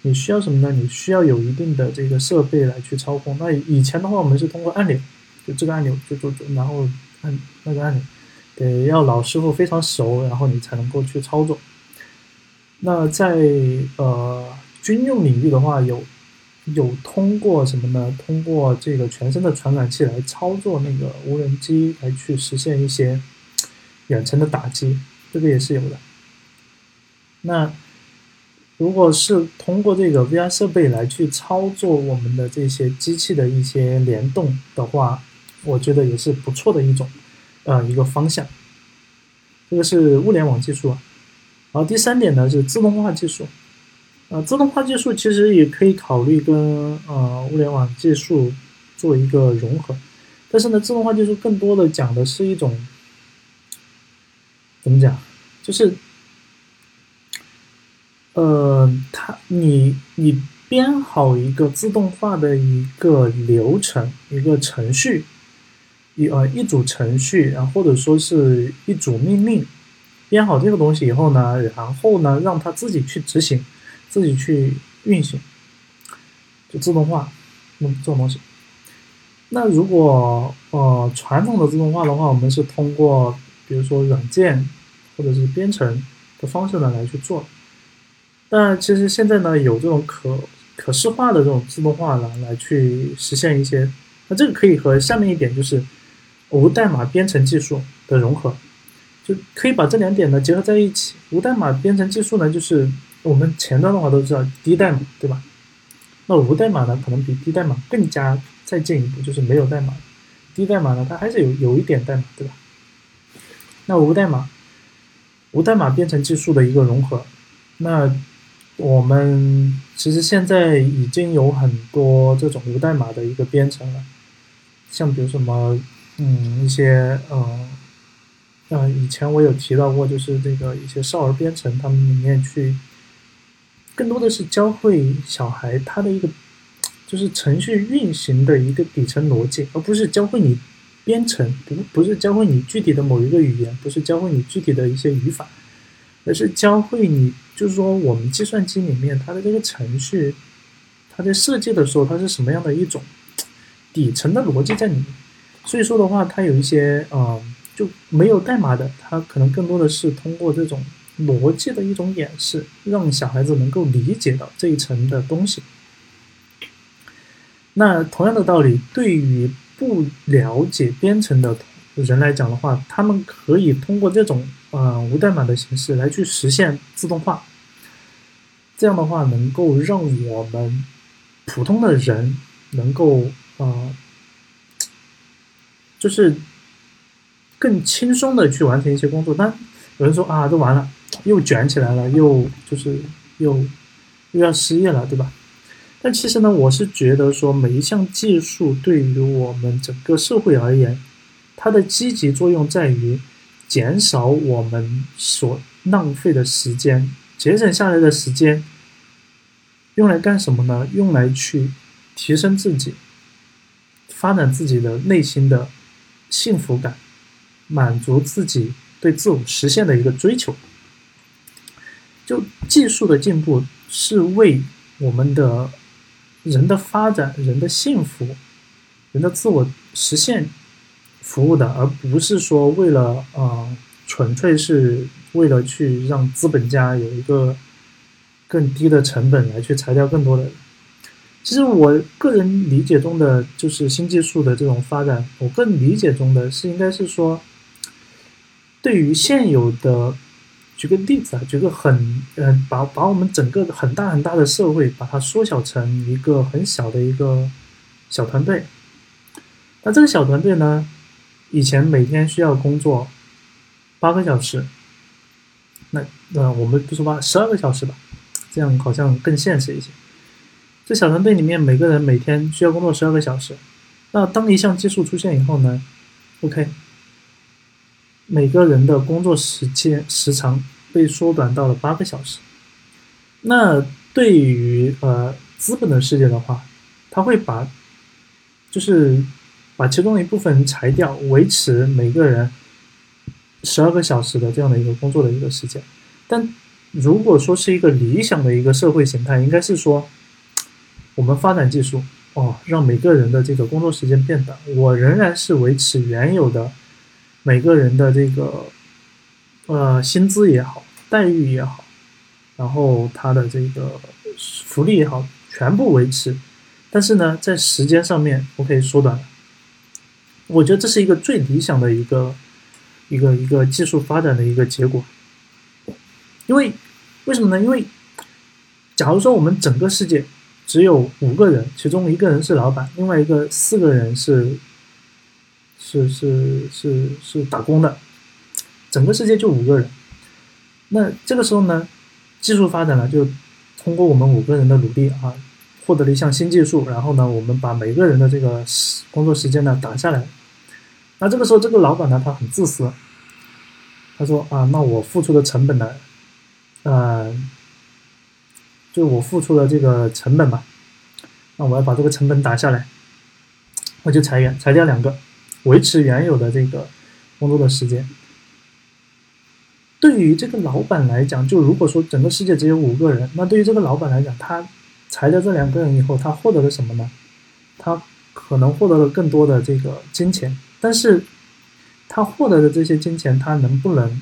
你需要什么呢？你需要有一定的这个设备来去操控。那以前的话，我们是通过按钮，就这个按钮就就就然后按那个按钮，得要老师傅非常熟，然后你才能够去操作。那在呃军用领域的话，有。有通过什么呢？通过这个全身的传感器来操作那个无人机，来去实现一些远程的打击，这个也是有的。那如果是通过这个 VR 设备来去操作我们的这些机器的一些联动的话，我觉得也是不错的一种呃一个方向。这个是物联网技术啊。然后第三点呢是自动化技术。呃，自动化技术其实也可以考虑跟呃物联网技术做一个融合，但是呢，自动化技术更多的讲的是一种怎么讲，就是呃，它你你编好一个自动化的一个流程，一个程序，一呃一组程序，然后或者说是一组命令，编好这个东西以后呢，然后呢，让它自己去执行。自己去运行，就自动化，那这种东西。那如果呃传统的自动化的话，我们是通过比如说软件或者是编程的方式呢来去做。但其实现在呢，有这种可可视化的这种自动化呢，来去实现一些。那这个可以和下面一点就是无代码编程技术的融合，就可以把这两点呢结合在一起。无代码编程技术呢，就是我们前端的话都知道低代码，对吧？那无代码呢，可能比低代码更加再进一步，就是没有代码。低代码呢，它还是有有一点代码，对吧？那无代码，无代码编程技术的一个融合，那我们其实现在已经有很多这种无代码的一个编程了，像比如什么，嗯，一些呃，像以前我有提到过，就是这个一些少儿编程，他们里面去。更多的是教会小孩他的一个，就是程序运行的一个底层逻辑，而不是教会你编程，不不是教会你具体的某一个语言，不是教会你具体的一些语法，而是教会你，就是说我们计算机里面它的这个程序，它在设计的时候它是什么样的一种底层的逻辑在里面。所以说的话，它有一些啊就没有代码的，它可能更多的是通过这种。逻辑的一种演示，让小孩子能够理解到这一层的东西。那同样的道理，对于不了解编程的人来讲的话，他们可以通过这种呃无代码的形式来去实现自动化。这样的话，能够让我们普通的人能够呃，就是更轻松的去完成一些工作。但有人说啊，都完了。又卷起来了，又就是又又要失业了，对吧？但其实呢，我是觉得说，每一项技术对于我们整个社会而言，它的积极作用在于减少我们所浪费的时间，节省下来的时间用来干什么呢？用来去提升自己，发展自己的内心的幸福感，满足自己对自我实现的一个追求。就技术的进步是为我们的人的发展、人的幸福、人的自我实现服务的，而不是说为了啊，纯粹是为了去让资本家有一个更低的成本来去裁掉更多的人。其实我个人理解中的就是新技术的这种发展，我更理解中的是应该是说，对于现有的。举个例子啊，举个很嗯，把把我们整个很大很大的社会，把它缩小成一个很小的一个小团队。那这个小团队呢，以前每天需要工作八个小时，那那我们不说八十二个小时吧，这样好像更现实一些。这小团队里面每个人每天需要工作十二个小时，那当一项技术出现以后呢，OK。每个人的工作时间时长被缩短到了八个小时。那对于呃资本的世界的话，他会把就是把其中一部分裁掉，维持每个人十二个小时的这样的一个工作的一个时间。但如果说是一个理想的一个社会形态，应该是说我们发展技术哦，让每个人的这个工作时间变短，我仍然是维持原有的。每个人的这个，呃，薪资也好，待遇也好，然后他的这个福利也好，全部维持。但是呢，在时间上面我可以缩短。我觉得这是一个最理想的一个一个一个技术发展的一个结果。因为为什么呢？因为假如说我们整个世界只有五个人，其中一个人是老板，另外一个四个人是。是是是是打工的，整个世界就五个人。那这个时候呢，技术发展了，就通过我们五个人的努力啊，获得了一项新技术，然后呢，我们把每个人的这个工作时间呢打下来。那这个时候，这个老板呢，他很自私，他说啊，那我付出的成本呢，呃，就我付出的这个成本吧，那我要把这个成本打下来，我就裁员，裁掉两个。维持原有的这个工作的时间，对于这个老板来讲，就如果说整个世界只有五个人，那对于这个老板来讲，他裁掉这两个人以后，他获得了什么呢？他可能获得了更多的这个金钱，但是他获得的这些金钱，他能不能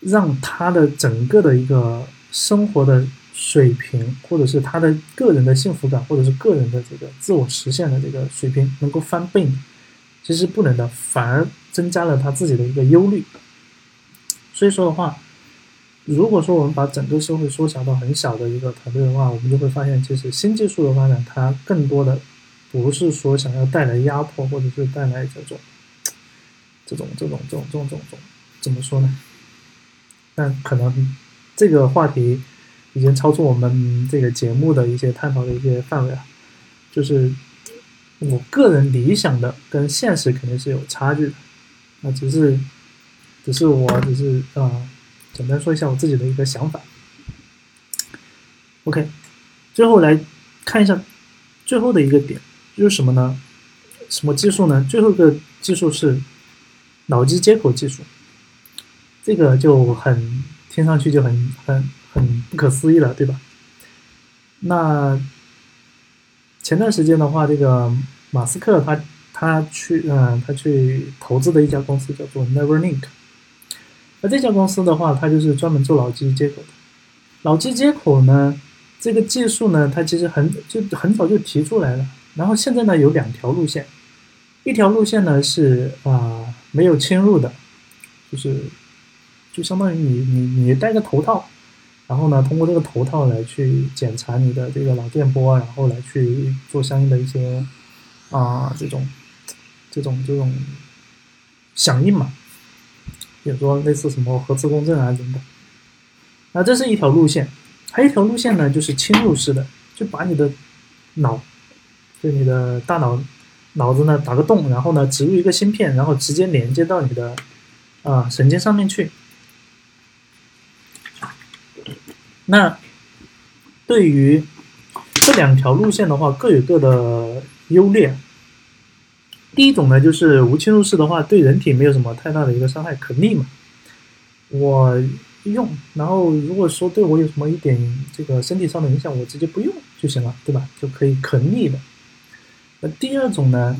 让他的整个的一个生活的水平，或者是他的个人的幸福感，或者是个人的这个自我实现的这个水平能够翻倍呢？其实不能的，反而增加了他自己的一个忧虑。所以说的话，如果说我们把整个社会缩小到很小的一个团队的话，我们就会发现，其实新技术的发展，它更多的不是说想要带来压迫，或者是带来这种、这种、这种、这种、这种、这种，怎么说呢？但可能这个话题已经超出我们这个节目的一些探讨的一些范围了，就是。我个人理想的跟现实肯定是有差距的，那只是，只是我只是啊，简单说一下我自己的一个想法。OK，最后来看一下最后的一个点就是什么呢？什么技术呢？最后一个技术是脑机接口技术，这个就很听上去就很很很不可思议了，对吧？那。前段时间的话，这个马斯克他他去嗯他去投资的一家公司叫做 Neuralink，那这家公司的话，它就是专门做脑机接口的。脑机接口呢，这个技术呢，它其实很就很早就提出来了。然后现在呢有两条路线，一条路线呢是啊没有侵入的，就是就相当于你你你戴个头套。然后呢，通过这个头套来去检查你的这个脑电波，然后来去做相应的一些啊这种这种这种响应嘛，比如说类似什么核磁共振啊什么的。那这是一条路线，还有一条路线呢，就是侵入式的，就把你的脑，就你的大脑脑子呢打个洞，然后呢植入一个芯片，然后直接连接到你的啊神经上面去。那对于这两条路线的话，各有各的优劣。第一种呢，就是无侵入式的话，对人体没有什么太大的一个伤害，可逆嘛。我用，然后如果说对我有什么一点这个身体上的影响，我直接不用就行了，对吧？就可以可逆的。那第二种呢，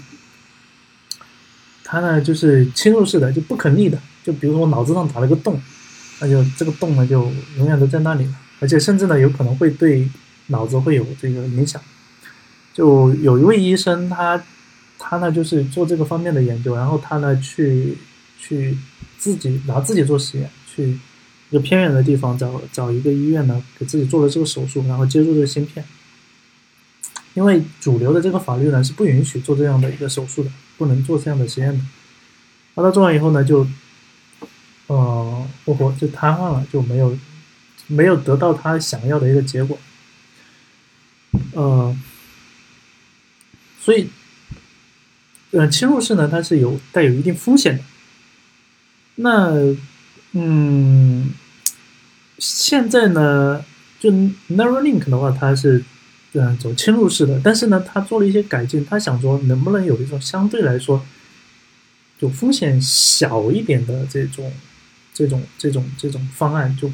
它呢就是侵入式的，就不可逆的。就比如说我脑子上打了个洞，那就这个洞呢就永远都在那里了。而且甚至呢，有可能会对脑子会有这个影响。就有一位医生，他他呢就是做这个方面的研究，然后他呢去去自己拿自己做实验，去一个偏远的地方找找一个医院呢，给自己做了这个手术，然后接入这个芯片。因为主流的这个法律呢是不允许做这样的一个手术的，不能做这样的实验的。那他做完以后呢，就呃，活活就瘫痪了，就没有。没有得到他想要的一个结果，呃，所以，呃，侵入式呢，它是有带有一定风险的。那，嗯，现在呢，就 Neuralink 的话，它是嗯走侵入式的，但是呢，它做了一些改进，它想说能不能有一种相对来说就风险小一点的这种这种这种这种方案就。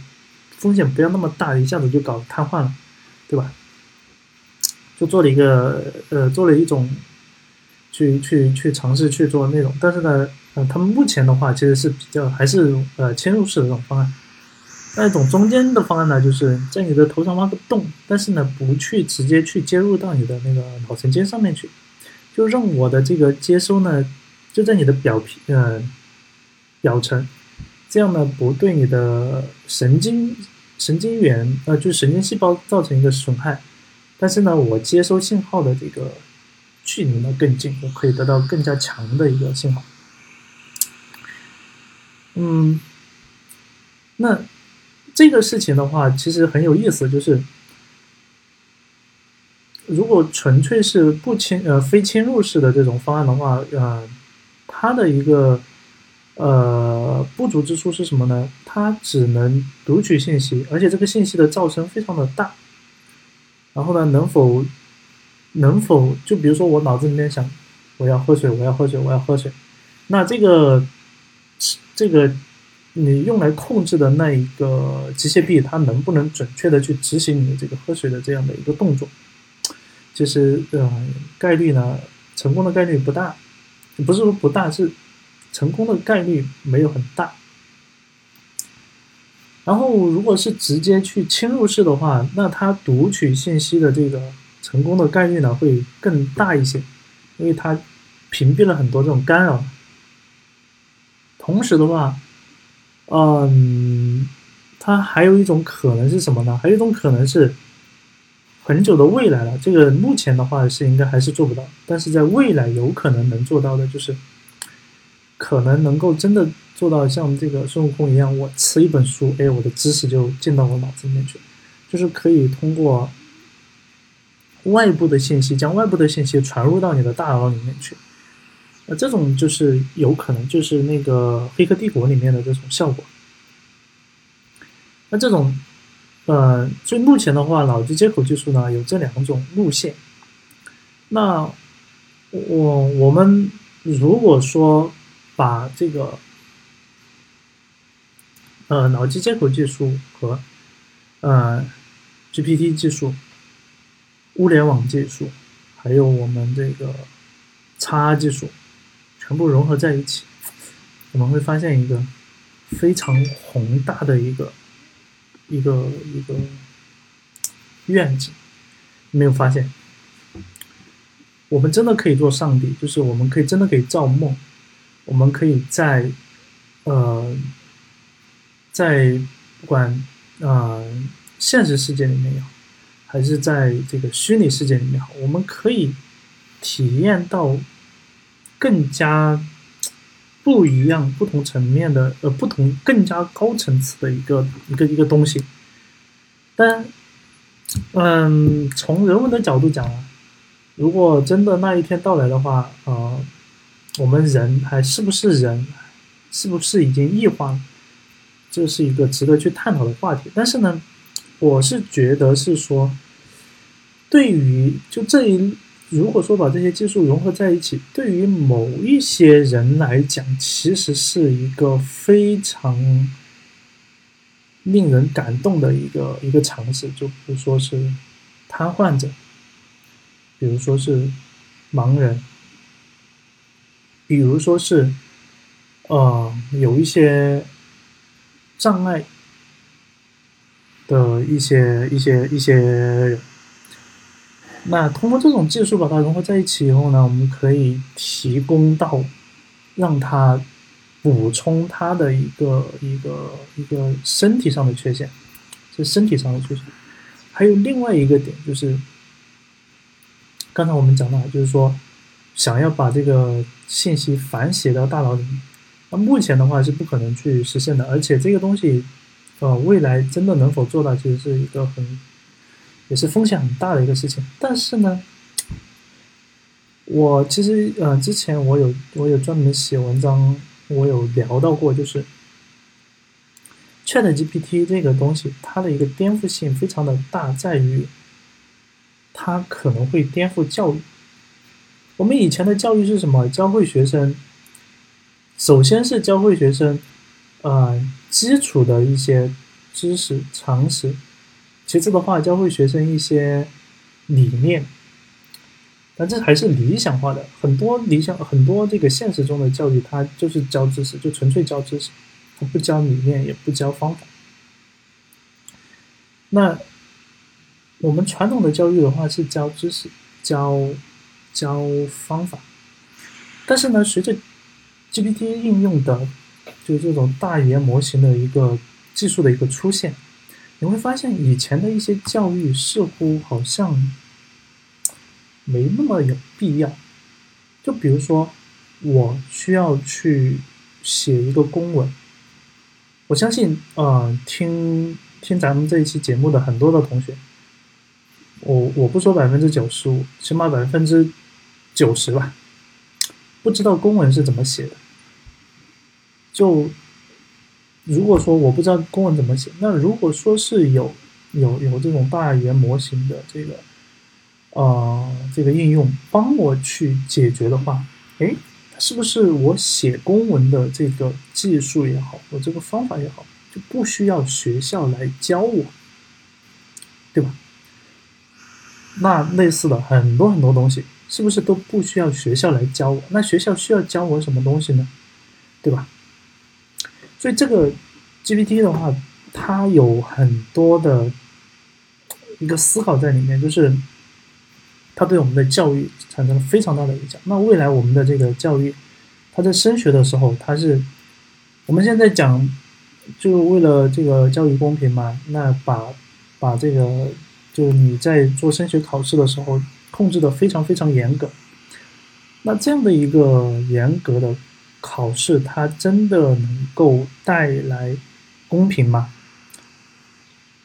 风险不要那么大，一下子就搞瘫痪了，对吧？就做了一个呃，做了一种去去去尝试去做那种，但是呢，呃，他们目前的话其实是比较还是呃嵌入式的这种方案。那一种中间的方案呢，就是在你的头上挖个洞，但是呢，不去直接去接入到你的那个脑神经上面去，就让我的这个接收呢，就在你的表皮呃表层。这样呢，不对你的神经神经元呃，就神经细胞造成一个损害，但是呢，我接收信号的这个距离呢更近，我可以得到更加强的一个信号。嗯，那这个事情的话，其实很有意思，就是如果纯粹是不侵呃非侵入式的这种方案的话，呃，它的一个。呃，不足之处是什么呢？它只能读取信息，而且这个信息的噪声非常的大。然后呢，能否能否就比如说我脑子里面想，我要喝水，我要喝水，我要喝水，那这个这个你用来控制的那一个机械臂，它能不能准确的去执行你这个喝水的这样的一个动作？其实，呃，概率呢，成功的概率不大，不是说不大，是。成功的概率没有很大，然后如果是直接去侵入式的话，那它读取信息的这个成功的概率呢会更大一些，因为它屏蔽了很多这种干扰。同时的话，嗯，它还有一种可能是什么呢？还有一种可能是。很久的未来了，这个目前的话是应该还是做不到，但是在未来有可能能做到的，就是可能能够真的做到像这个孙悟空一样，我吃一本书，哎，我的知识就进到我脑子里面去，就是可以通过外部的信息，将外部的信息传入到你的大脑里面去，那这种就是有可能就是那个《黑客帝国》里面的这种效果，那这种。呃，所以目前的话，脑机接口技术呢有这两种路线。那我我们如果说把这个呃脑机接口技术和呃 GPT 技术、物联网技术，还有我们这个叉技术全部融合在一起，我们会发现一个非常宏大的一个。一个一个愿景，没有发现，我们真的可以做上帝，就是我们可以真的可以造梦，我们可以在呃，在不管啊现实世界里面也好，还是在这个虚拟世界里面好，我们可以体验到更加。不一样，不同层面的，呃，不同更加高层次的一个一个一个东西。但，嗯，从人文的角度讲啊，如果真的那一天到来的话，呃，我们人还是不是人，是不是已经异化了？这是一个值得去探讨的话题。但是呢，我是觉得是说，对于就这一。如果说把这些技术融合在一起，对于某一些人来讲，其实是一个非常令人感动的一个一个尝试。就比如说是瘫痪者，比如说是盲人，比如说是呃有一些障碍的一些一些一些。那通过这种技术把它融合在一起以后呢，我们可以提供到让它补充它的一个一个一个身体上的缺陷，是身体上的缺陷。还有另外一个点就是，刚才我们讲到，就是说想要把这个信息反写到大脑里面，那目前的话是不可能去实现的，而且这个东西，呃，未来真的能否做到，其实是一个很。也是风险很大的一个事情，但是呢，我其实呃之前我有我有专门写文章，我有聊到过，就是 Chat GPT 这个东西，它的一个颠覆性非常的大，在于它可能会颠覆教育。我们以前的教育是什么？教会学生，首先是教会学生，呃，基础的一些知识常识。其次的话，教会学生一些理念，但这还是理想化的。很多理想，很多这个现实中的教育，它就是教知识，就纯粹教知识，它不教理念，也不教方法。那我们传统的教育的话，是教知识，教教方法。但是呢，随着 GPT 应用的，就这种大语言模型的一个技术的一个出现。你会发现，以前的一些教育似乎好像没那么有必要。就比如说，我需要去写一个公文，我相信，呃，听听咱们这一期节目的很多的同学，我我不说百分之九十五，起码百分之九十吧，不知道公文是怎么写的，就。如果说我不知道公文怎么写，那如果说是有有有这种大语言模型的这个呃这个应用帮我去解决的话，哎，是不是我写公文的这个技术也好，我这个方法也好，就不需要学校来教我，对吧？那类似的很多很多东西，是不是都不需要学校来教我？那学校需要教我什么东西呢？对吧？所以这个 GPT 的话，它有很多的一个思考在里面，就是它对我们的教育产生了非常大的影响。那未来我们的这个教育，它在升学的时候，它是我们现在讲，就为了这个教育公平嘛，那把把这个，就是你在做升学考试的时候，控制的非常非常严格。那这样的一个严格的考试，它真的能够带来公平吗？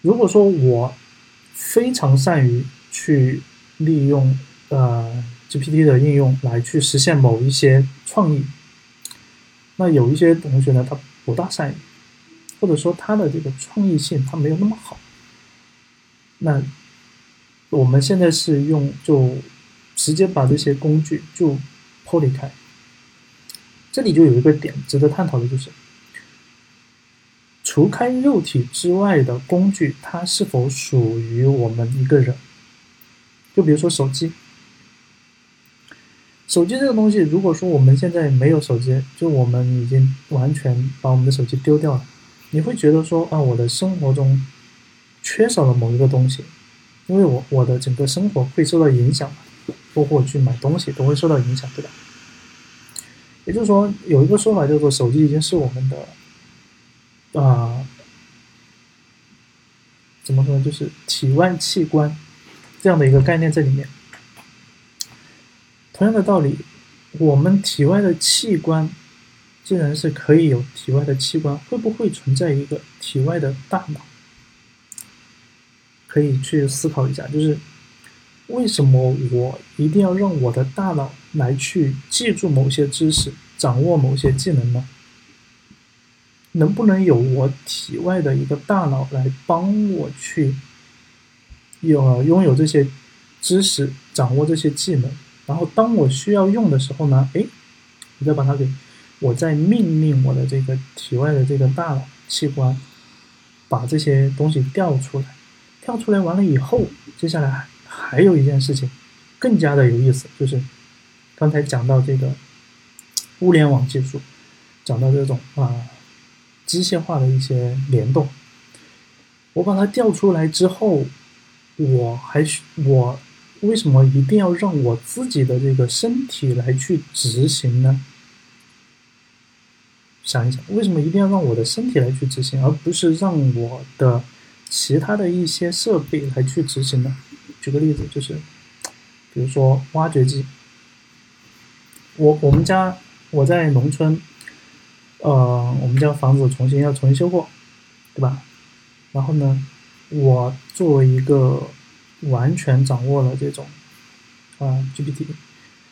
如果说我非常善于去利用呃 GPT 的应用来去实现某一些创意，那有一些同学呢，他不大善于，或者说他的这个创意性他没有那么好，那我们现在是用就直接把这些工具就剥离开，这里就有一个点值得探讨的就是。除开肉体之外的工具，它是否属于我们一个人？就比如说手机，手机这个东西，如果说我们现在没有手机，就我们已经完全把我们的手机丢掉了，你会觉得说啊，我的生活中缺少了某一个东西，因为我我的整个生活会受到影响，包括去买东西都会受到影响，对吧？也就是说，有一个说法叫做，手机已经是我们的。啊，怎么说呢？就是体外器官这样的一个概念在里面。同样的道理，我们体外的器官既然是可以有体外的器官，会不会存在一个体外的大脑？可以去思考一下，就是为什么我一定要让我的大脑来去记住某些知识，掌握某些技能呢？能不能有我体外的一个大脑来帮我去有拥有这些知识，掌握这些技能，然后当我需要用的时候呢，哎，我再把它给，我再命令我的这个体外的这个大脑器官，把这些东西调出来，调出来完了以后，接下来还还有一件事情更加的有意思，就是刚才讲到这个物联网技术，讲到这种啊。机械化的一些联动，我把它调出来之后，我还我为什么一定要让我自己的这个身体来去执行呢？想一想，为什么一定要让我的身体来去执行，而不是让我的其他的一些设备来去执行呢？举个例子，就是比如说挖掘机，我我们家我在农村。呃，我们家房子重新要重新修过，对吧？然后呢，我作为一个完全掌握了这种啊 GPT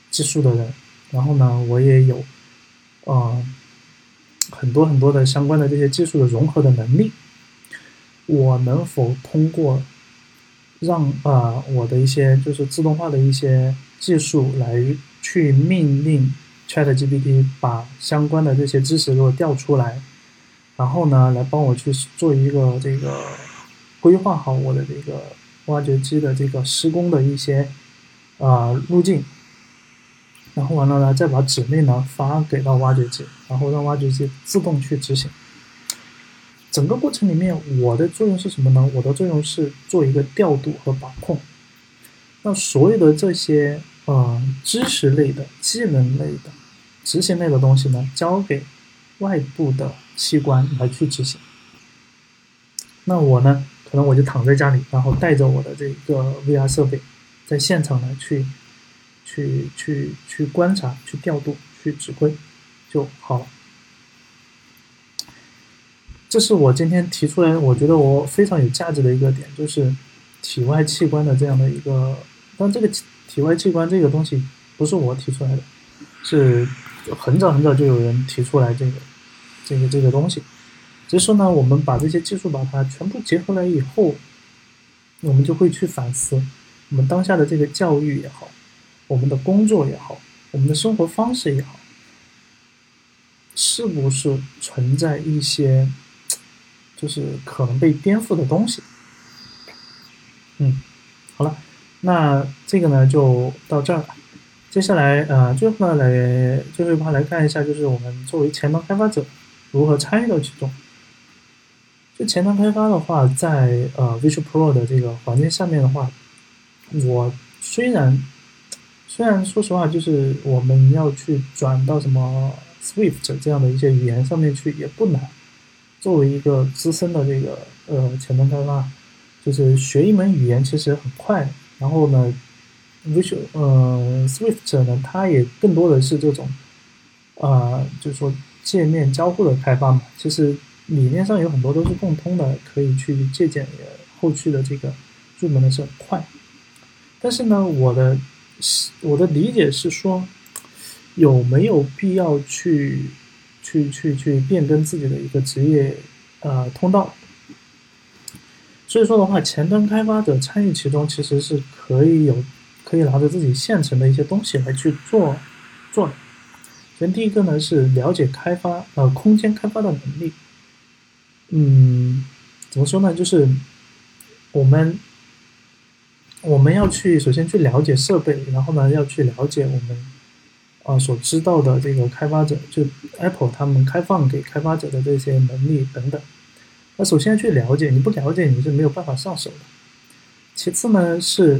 技术的人，然后呢，我也有啊很多很多的相关的这些技术的融合的能力，我能否通过让啊我的一些就是自动化的一些技术来去命令？ChatGPT 把相关的这些知识给我调出来，然后呢，来帮我去做一个这个规划好我的这个挖掘机的这个施工的一些啊路径，然后完了呢，再把指令呢发给到挖掘机，然后让挖掘机自动去执行。整个过程里面，我的作用是什么呢？我的作用是做一个调度和把控。那所有的这些啊知识类的、技能类的。执行类的东西呢，交给外部的器官来去执行。那我呢，可能我就躺在家里，然后带着我的这个 VR 设备，在现场呢去去去去观察、去调度、去指挥就好了。这是我今天提出来，我觉得我非常有价值的一个点，就是体外器官的这样的一个。但这个体外器官这个东西不是我提出来的，是。很早很早就有人提出来这个，这个这个东西，只是说呢，我们把这些技术把它全部结合来以后，我们就会去反思，我们当下的这个教育也好，我们的工作也好，我们的生活方式也好，是不是存在一些，就是可能被颠覆的东西？嗯，那这个呢就到这儿了。接下来，呃，最后呢，来最后一趴来看一下，就是我们作为前端开发者如何参与到其中。就前端开发的话，在呃 Visual Pro 的这个环境下面的话，我虽然虽然说实话，就是我们要去转到什么 Swift 这样的一些语言上面去也不难。作为一个资深的这个呃前端开发，就是学一门语言其实很快。然后呢，Visual 呃 Swift 呢，它也更多的是这种啊，就是说界面交互的开发嘛。其实。理念上有很多都是共通的，可以去借鉴。后续的这个入门的是很快，但是呢，我的我的理解是说，有没有必要去去去去变更自己的一个职业呃通道？所以说的话，前端开发者参与其中，其实是可以有可以拿着自己现成的一些东西来去做做的。首先第一个呢是了解开发呃空间开发的能力。嗯，怎么说呢？就是我们我们要去首先去了解设备，然后呢要去了解我们啊所知道的这个开发者，就 Apple 他们开放给开发者的这些能力等等。那首先去了解，你不了解你是没有办法上手的。其次呢是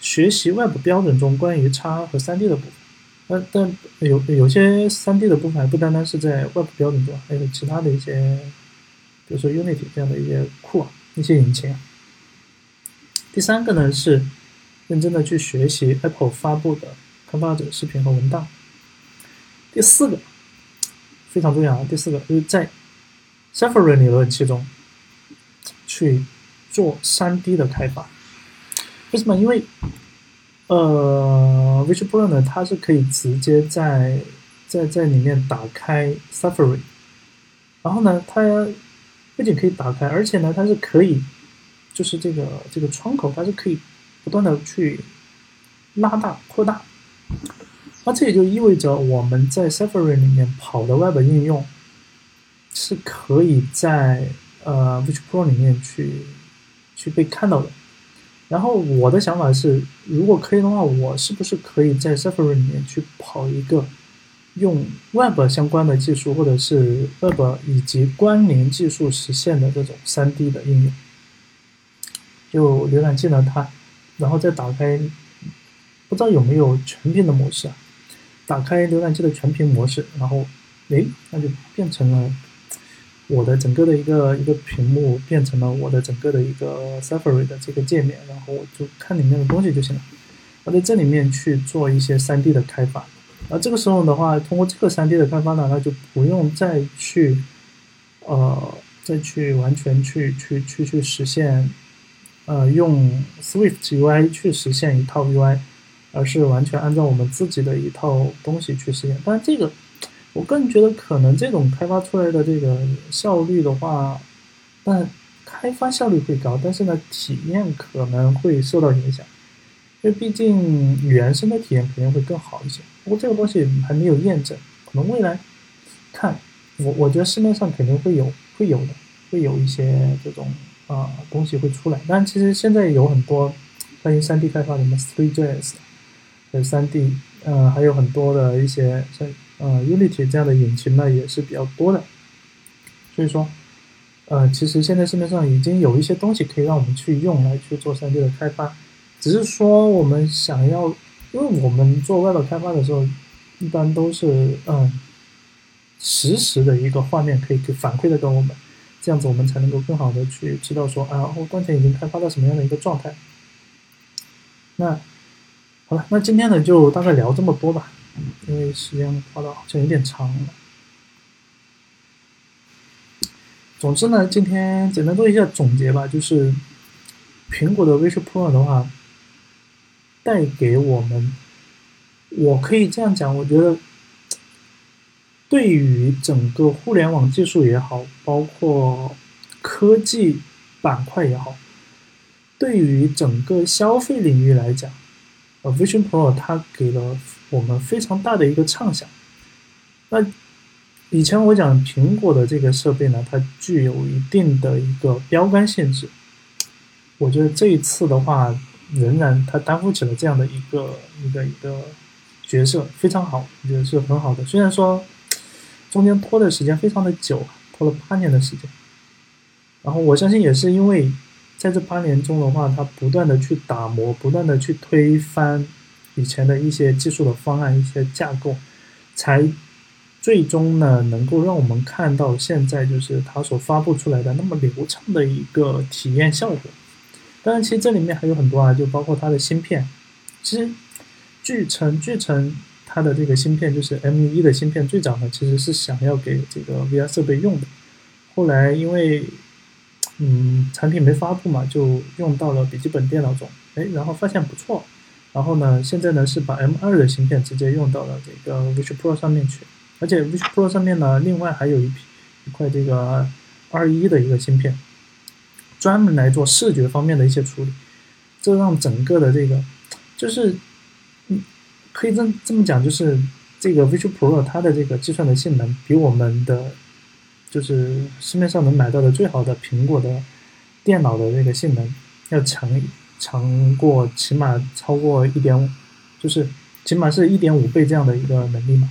学习 Web 标准中关于叉和三 D 的部分。那但有有些三 D 的部分还不单单是在 Web 标准中，还有其他的一些。比如说 Unity 这样的一些库啊，一些引擎。第三个呢是认真的去学习 Apple 发布的开发者视频和文档。第四个非常重要啊，第四个就是在 Safari 理论器中去做 3D 的开发。为什么？因为呃，Visual Pro 呢，它是可以直接在在在里面打开 Safari，然后呢，它。不仅可以打开，而且呢，它是可以，就是这个这个窗口，它是可以不断的去拉大、扩大。那这也就意味着我们在 Safari 里面跑的 Web 应用是可以在呃 Visual Pro 里面去去被看到的。然后我的想法是，如果可以的话，我是不是可以在 Safari 里面去跑一个？用 Web 相关的技术，或者是 Web 以及关联技术实现的这种 3D 的应用，就浏览器呢，它然后再打开，不知道有没有全屏的模式啊？打开浏览器的全屏模式，然后，诶，那就变成了我的整个的一个一个屏幕，变成了我的整个的一个 Safari 的这个界面，然后我就看里面的东西就行了。我在这里面去做一些 3D 的开发。而这个时候的话，通过这个三 D 的开发呢，那就不用再去，呃，再去完全去去去去实现，呃，用 Swift UI 去实现一套 UI，而是完全按照我们自己的一套东西去实现。但是这个，我个人觉得可能这种开发出来的这个效率的话，但开发效率会高，但是呢，体验可能会受到影响。因为毕竟原生的体验肯定会更好一些，不过这个东西还没有验证，可能未来看，我我觉得市面上肯定会有会有的，会有一些这种啊东西会出来。但其实现在有很多关于 3D 开发的，什么 3JS 的 3D，呃，还有很多的一些像呃 Unity 这样的引擎呢，也是比较多的。所以说，呃，其实现在市面上已经有一些东西可以让我们去用来去做 3D 的开发。只是说，我们想要，因为我们做 Web 开发的时候，一般都是嗯，实时的一个画面可以给反馈的给我们，这样子我们才能够更好的去知道说啊，我当前已经开发到什么样的一个状态。那好了，那今天呢就大概聊这么多吧，因为时间花的好像有点长了。总之呢，今天简单做一下总结吧，就是苹果的 Vision Pro 的话。带给我们，我可以这样讲，我觉得，对于整个互联网技术也好，包括科技板块也好，对于整个消费领域来讲，呃，Vision Pro 它给了我们非常大的一个畅想。那以前我讲苹果的这个设备呢，它具有一定的一个标杆性质，我觉得这一次的话。仍然，它担负起了这样的一个一个一个角色，非常好，我觉得是很好的。虽然说中间拖的时间非常的久，拖了八年的时间，然后我相信也是因为在这八年中的话，它不断的去打磨，不断的去推翻以前的一些技术的方案、一些架构，才最终呢能够让我们看到现在就是它所发布出来的那么流畅的一个体验效果。当然，其实这里面还有很多啊，就包括它的芯片。其实据称，据称它的这个芯片就是 M1 的芯片，最早呢其实是想要给这个 VR 设备用的，后来因为嗯，产品没发布嘛，就用到了笔记本电脑中，哎，然后发现不错，然后呢，现在呢是把 M2 的芯片直接用到了这个 Vision Pro 上面去，而且 Vision Pro 上面呢，另外还有一批一块这个二一的一个芯片，专门来做视觉方面的一些处理，这让整个的这个就是嗯，可以这这么讲，就是这个 Vision Pro 它的这个计算的性能比我们的。就是市面上能买到的最好的苹果的电脑的那个性能要强一强过，起码超过一点五，就是起码是一点五倍这样的一个能力嘛。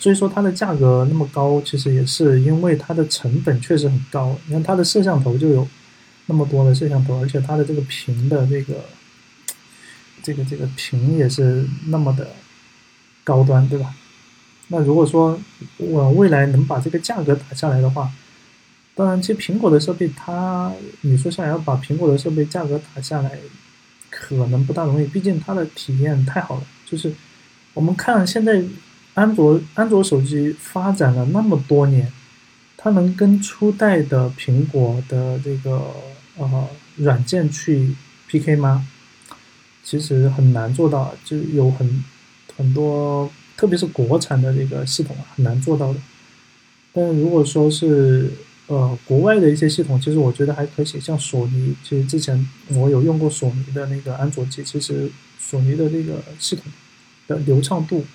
所以说它的价格那么高，其实也是因为它的成本确实很高。你看它的摄像头就有那么多的摄像头，而且它的这个屏的这个这个这个屏也是那么的高端，对吧？那如果说我未来能把这个价格打下来的话，当然，其实苹果的设备，它你说想要把苹果的设备价格打下来，可能不大容易，毕竟它的体验太好了。就是我们看现在安卓安卓手机发展了那么多年，它能跟初代的苹果的这个呃软件去 PK 吗？其实很难做到，就有很很多。特别是国产的这个系统啊，很难做到的。但如果说是呃国外的一些系统，其实我觉得还可以。像索尼，其实之前我有用过索尼的那个安卓机，其实索尼的这个系统的流畅度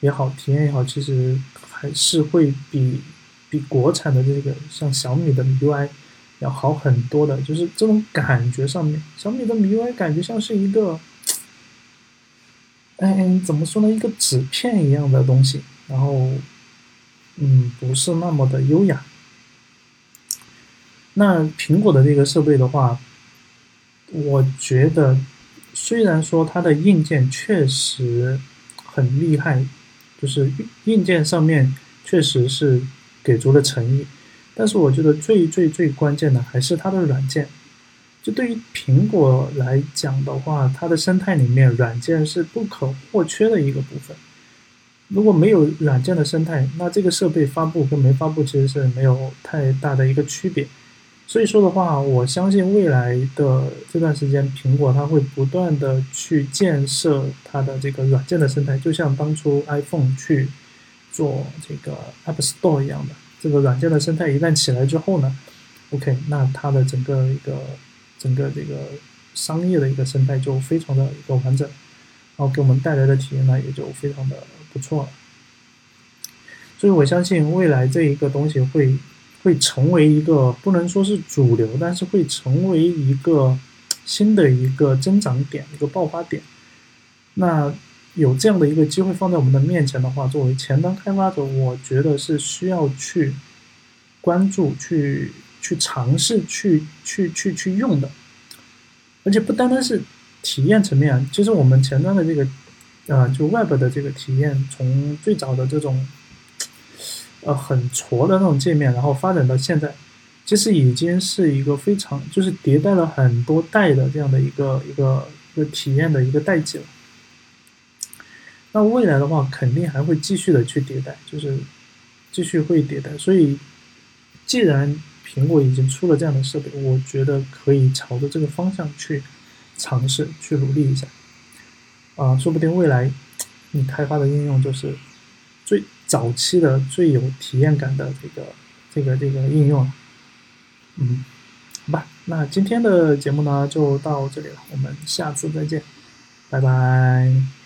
也好，体验也好，其实还是会比比国产的这个像小米的 MIUI 要好很多的。就是这种感觉上面，小米的 MIUI 感觉像是一个。哎，怎么说呢？一个纸片一样的东西，然后，嗯，不是那么的优雅。那苹果的这个设备的话，我觉得虽然说它的硬件确实很厉害，就是硬件上面确实是给足了诚意，但是我觉得最最最关键的还是它的软件。就对于苹果来讲的话，它的生态里面软件是不可或缺的一个部分。如果没有软件的生态，那这个设备发布跟没发布其实是没有太大的一个区别。所以说的话，我相信未来的这段时间，苹果它会不断的去建设它的这个软件的生态，就像当初 iPhone 去做这个 App Store 一样的。这个软件的生态一旦起来之后呢，OK，那它的整个一个。整个这个商业的一个生态就非常的一个完整，然后给我们带来的体验呢也就非常的不错了。所以我相信未来这一个东西会会成为一个不能说是主流，但是会成为一个新的一个增长点，一个爆发点。那有这样的一个机会放在我们的面前的话，作为前端开发者，我觉得是需要去关注去。去尝试去去去去用的，而且不单单是体验层面，其实我们前端的这个，呃，就 Web 的这个体验，从最早的这种，呃，很挫的那种界面，然后发展到现在，其实已经是一个非常就是迭代了很多代的这样的一个一个一个体验的一个代际了。那未来的话，肯定还会继续的去迭代，就是继续会迭代。所以，既然苹果已经出了这样的设备，我觉得可以朝着这个方向去尝试、去努力一下。啊，说不定未来你开发的应用就是早期的、最有体验感的这个、这个、这个应用了。嗯，好吧，那今天的节目呢就到这里了，我们下次再见，拜拜。